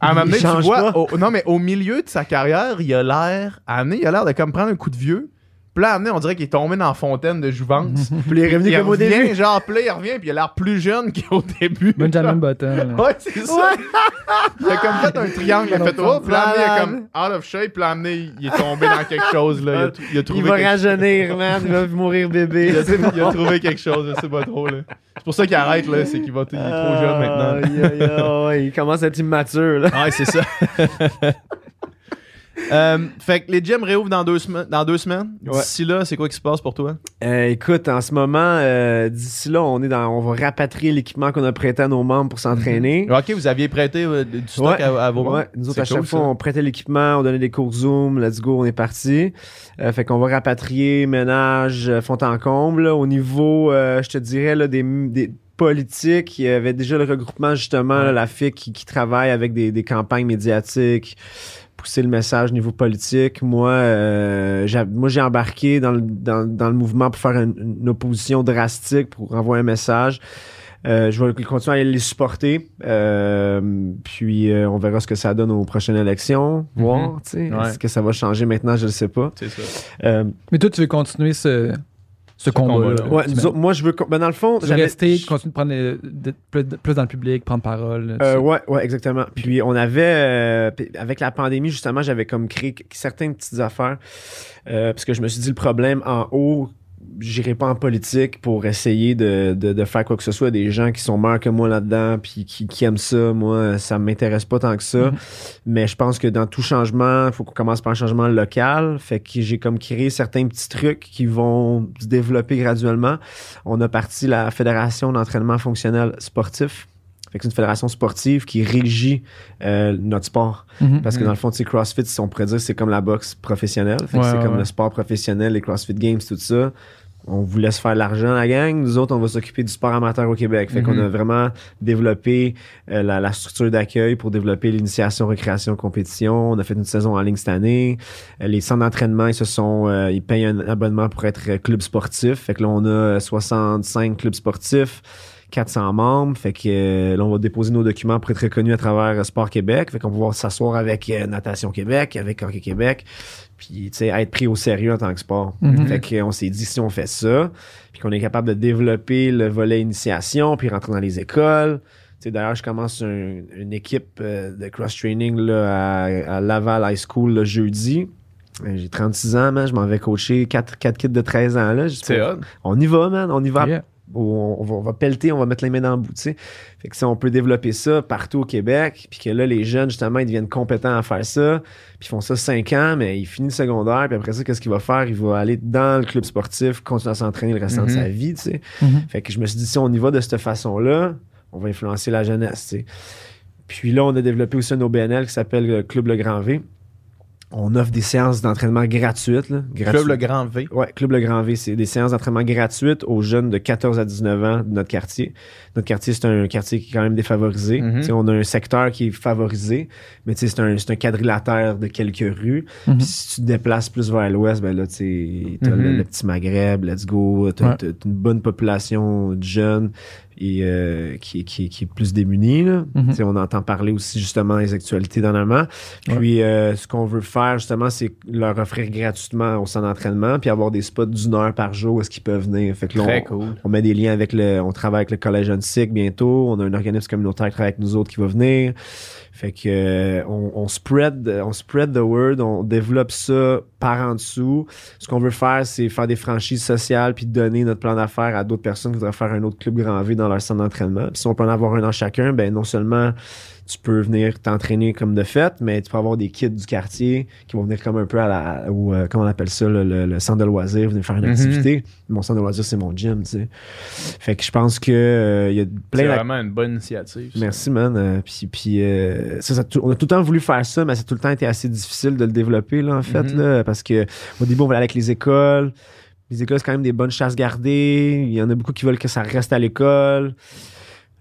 à un moment donné, tu vois, au- non mais au milieu de sa carrière, il a l'air, à amener, il a l'air de comme prendre un coup de vieux, Puis là, amené, on dirait qu'il est tombé dans la fontaine de jouvence. Puis il est revenu il comme au revient, début. genre, puis là, il revient, puis il a l'air plus jeune qu'au début. Benjamin Button. Ouais, c'est ça. il a comme fait un triangle, il a fait oh, puis là, amené, il est comme out of shape, puis là, amené, il est tombé dans quelque chose, là. Il a, il a trouvé Il va quelque rajeunir, man. Il va mourir bébé. il a, il a trouvé quelque chose, je sais pas trop, là. C'est pour ça qu'il arrête, là, c'est qu'il va, il est trop jeune maintenant. Aïe, ouais, il commence à être immature, là. Ouais, c'est ça. Euh, fait que les gyms réouvrent dans deux, semaines dans deux semaines. Ouais. D'ici là, c'est quoi qui se passe pour toi? Euh, écoute, en ce moment, euh, d'ici là, on est dans, on va rapatrier l'équipement qu'on a prêté à nos membres pour s'entraîner. Ok, vous aviez prêté du stock Ouais. à, à vos membres? Ouais, nous autres, à chaque cool, fois, ça. on prêtait l'équipement, on donnait des cours Zoom, let's go, on est parti. Fait qu'on va rapatrier, ménage, fond en comble. là. Au niveau, je te dirais, là, des, des politiques, il y avait déjà le regroupement, justement, là, la FIC qui, qui travaille avec des, des campagnes médiatiques, pousser le message au niveau politique. Moi, euh, j'ai, moi j'ai embarqué dans le, dans, dans le mouvement pour faire une, une opposition drastique, pour envoyer un message. Euh, je vais continuer à les supporter. Euh, puis euh, on verra ce que ça donne aux prochaines élections. Voir, tu sais. Ouais. Est-ce que ça va changer maintenant? Je ne sais pas. C'est ça. Euh, Mais toi, tu veux continuer ce, ce combat-là. combat-là. ouais, autres, moi, je veux. Ben, dans le fond, j'avais- rester, je- continuer de prendre les- d'être plus, plus dans le public, prendre parole. Euh, ouais, ouais, exactement. Puis on avait, euh, avec la pandémie, justement, j'avais comme créé certaines petites affaires. Euh, parce que je me suis dit, le problème en haut, j'irai pas en politique pour essayer de, de, de faire quoi que ce soit. Des gens qui sont meilleurs que moi là-dedans, puis qui, qui aiment ça. Moi, ça m'intéresse pas tant que ça. Mhm. Mais je pense que dans tout changement, il faut qu'on commence par un changement local. Fait que j'ai comme créé certains petits trucs qui vont se développer graduellement. On a parti la Fédération d'entraînement fonctionnel sportif. C'est une fédération sportive qui régit euh, notre sport. Mhm. Parce que dans le fond, tu sais, CrossFit, si on pourrait dire, c'est comme la boxe professionnelle. Ouais, c'est ouais, comme ouais. le sport professionnel, les CrossFit Games, tout ça. On vous laisse faire l'argent, la gang. Nous autres, on va s'occuper du sport amateur au Québec. Fait qu'on Mhm. a vraiment développé euh, la, la structure d'accueil pour développer l'initiation, récréation, compétition. On a fait une saison en ligne cette année. Euh, les centres d'entraînement, ils se sont, euh, ils payent un abonnement pour être euh, club sportif. Fait que là, on a euh, 65 clubs sportifs. 400 membres. Fait que euh, là, on va déposer nos documents pour être reconnus à travers euh, Sport Québec. Fait qu'on va pouvoir s'asseoir avec euh, Natation Québec, avec Hockey Québec, puis tu sais, être pris au sérieux en tant que sport. Mhm. Fait qu'on s'est dit, si on fait ça, puis qu'on est capable de développer le volet initiation, puis rentrer dans les écoles. Tu sais, D'ailleurs, je commence un- une équipe euh, de cross-training là, à, à Laval High School le jeudi. J'ai 36 ans, man. Je m'en vais coacher 4, quatre kids de 13 ans. là. C'est. On y va, man. On y va Yeah. On, on va, on va pelleter, on va mettre les mains dans le bout. Fait que ça, on peut développer ça partout au Québec, puis que là, les jeunes, justement, ils deviennent compétents à faire ça, puis ils font ça cinq ans, mais ils finissent le secondaire, puis après ça, qu'est-ce qu'il va faire? Il va aller dans le club sportif, continuer à s'entraîner le restant de Mhm. sa vie. Mhm. Fait que je me suis dit, si on y va de cette façon-là, on va influencer la jeunesse. Puis là, on a développé aussi un OBNL qui s'appelle le Club Le Grand V. On offre des séances d'entraînement gratuites, là. Club le Grand V. Ouais, Club Le Grand V, c'est des séances d'entraînement gratuites aux jeunes de 14 à 19 ans de notre quartier. Notre quartier, c'est un quartier qui est quand même défavorisé. Mhm. Tu sais, On a un secteur qui est favorisé, mais tu c'est un, c'est un quadrilatère de quelques rues. Mhm. Puis si tu te déplaces plus vers l'ouest, ben là, tu sais, t'as le, le petit Maghreb, let's go, Ouais. t'as une bonne population de jeunes et euh, qui, qui, qui est plus démunie. Là. Tu sais, On entend parler aussi justement des actualités dernièrement. Puis euh, ce qu'on veut faire justement, c'est leur offrir gratuitement au centre d'entraînement, puis avoir des spots d'une heure par jour où est-ce qu'ils peuvent venir. Fait que là, Très on, cool. on met des liens avec le, on travaille avec le collège Sick bientôt. On a un organisme communautaire qui travaille avec nous autres qui va venir. Fait que euh, on, on spread, on spread the word, on développe ça par en dessous. Ce qu'on veut faire, c'est faire des franchises sociales puis donner notre plan d'affaires à d'autres personnes qui voudraient faire un autre club grand V dans leur centre d'entraînement. Puis si on peut en avoir un dans chacun, ben non seulement tu peux venir t'entraîner comme de fait, mais tu peux avoir des kids du quartier qui vont venir comme un peu à la, ou euh, comment on appelle ça, le, le- le centre de loisirs, venir faire une Mhm. activité. Mon centre de loisirs, c'est mon gym, tu sais. Fait que je pense que euh, il y a C'est plein d'ac- vraiment une bonne initiative. ça. Merci, man. Euh, puis, puis euh, ça, ça on a tout le temps voulu faire ça, mais ça a tout le temps été assez difficile de le développer, là, en fait, Mhm. là, parce que au début, on voulait aller avec les écoles. Les écoles, c'est quand même des bonnes chasses gardées. Il y en a beaucoup qui veulent que ça reste à l'école.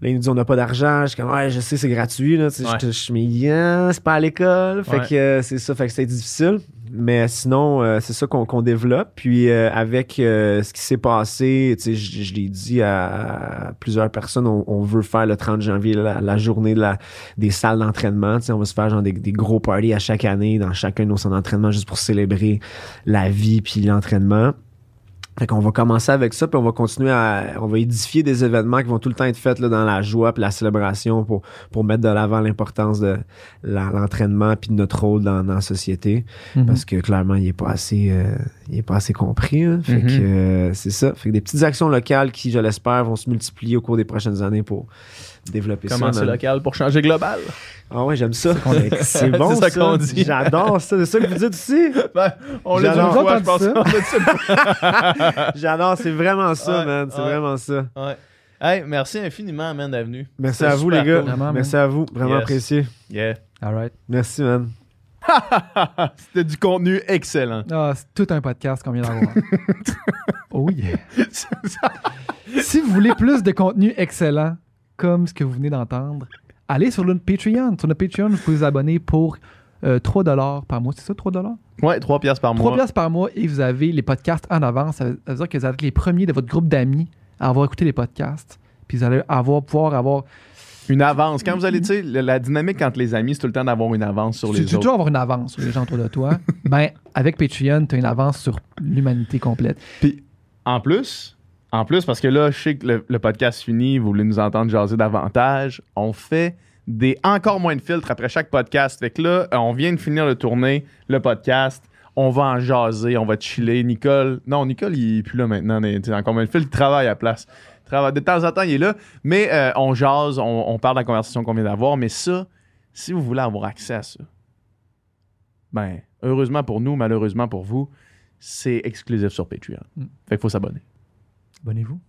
Là, ils nous disent on n'a pas d'argent. Je suis comme, ouais, je sais, c'est gratuit. Là, Tu sais, Ouais. je, je, mais yeah, c'est pas à l'école. Fait Ouais. que euh, c'est ça, fait que c'était difficile. mais sinon, euh, c'est ça qu'on développe. Puis euh, avec euh, ce qui s'est passé, tu sais, je, je l'ai dit à, à plusieurs personnes, on, on veut faire le 30 janvier la, la journée de la, des salles d'entraînement. Tu sais, on va se faire genre des, des gros parties à chaque année dans chacun de nos centres d'entraînement juste pour célébrer la vie puis l'entraînement. Fait qu'on va commencer avec ça, puis on va continuer à. On va édifier des événements qui vont tout le temps être faits là, dans la joie puis la célébration pour, pour mettre de l'avant l'importance de l'entraînement puis de notre rôle dans, dans la société. Mhm. Parce que clairement, il est pas assez, euh, il est pas assez compris. hein. Fait Mhm. que euh, c'est ça. Fait que des petites actions locales qui, je l'espère, vont se multiplier au cours des prochaines années pour développer Comment ça. local pour changer global? Ah ouais, j'aime ça. C'est bon C'est ça ça. qu'on dit. J'adore ça. C'est ça que vous dites aussi? Ben, on l'a dit J'adore. une fois, je pense. J'adore. C'est vraiment ça, Ouais, man. C'est ouais. vraiment ça. Ouais. Hey, merci infiniment, man, d'être venu. Merci à vous, les gars. cool. Vraiment, Merci à vous. Vraiment Yes. apprécié. Yeah. All right. Merci, man. C'était du contenu excellent. Ah, c'est tout un podcast qu'on vient d'avoir. oh yeah. si vous voulez plus de contenu excellent, comme ce que vous venez d'entendre, allez sur notre Patreon. Sur notre Patreon, vous pouvez vous abonner pour euh, 3 par mois. C'est ça, 3 ouais, 3 piastres par 3 mois. piastres par mois et vous avez les podcasts en avance. Ça veut ça veut dire que vous êtes les premiers de votre groupe d'amis à avoir écouté les podcasts. Puis vous allez avoir, pouvoir avoir. Une avance. Quand vous allez, tu sais, la, dynamique entre les amis, c'est tout le temps d'avoir une avance sur tu les tu autres. toujours avoir une avance sur les gens autour de toi. ben, avec Patreon, tu as une avance sur l'humanité complète. Puis, en plus, en plus, parce que là, je sais que le, le podcast finit, vous voulez nous entendre jaser davantage, on fait des encore moins de filtres après chaque podcast. Fait que là, on vient de finir de tourner le podcast. On va en jaser, on va chiller. Nicole, non, Nicole, il est plus là maintenant. tu sais, encore moins de filtres, il travaille à la place. Il travaille- De temps en temps, il est là. Mais euh, on jase, on, on parle de la conversation qu'on vient d'avoir. Mais ça, si vous voulez avoir accès à ça, ben, heureusement pour nous, malheureusement pour vous, c'est exclusif sur Patreon. Mm. Fait qu'il faut s'abonner. Abonnez-vous.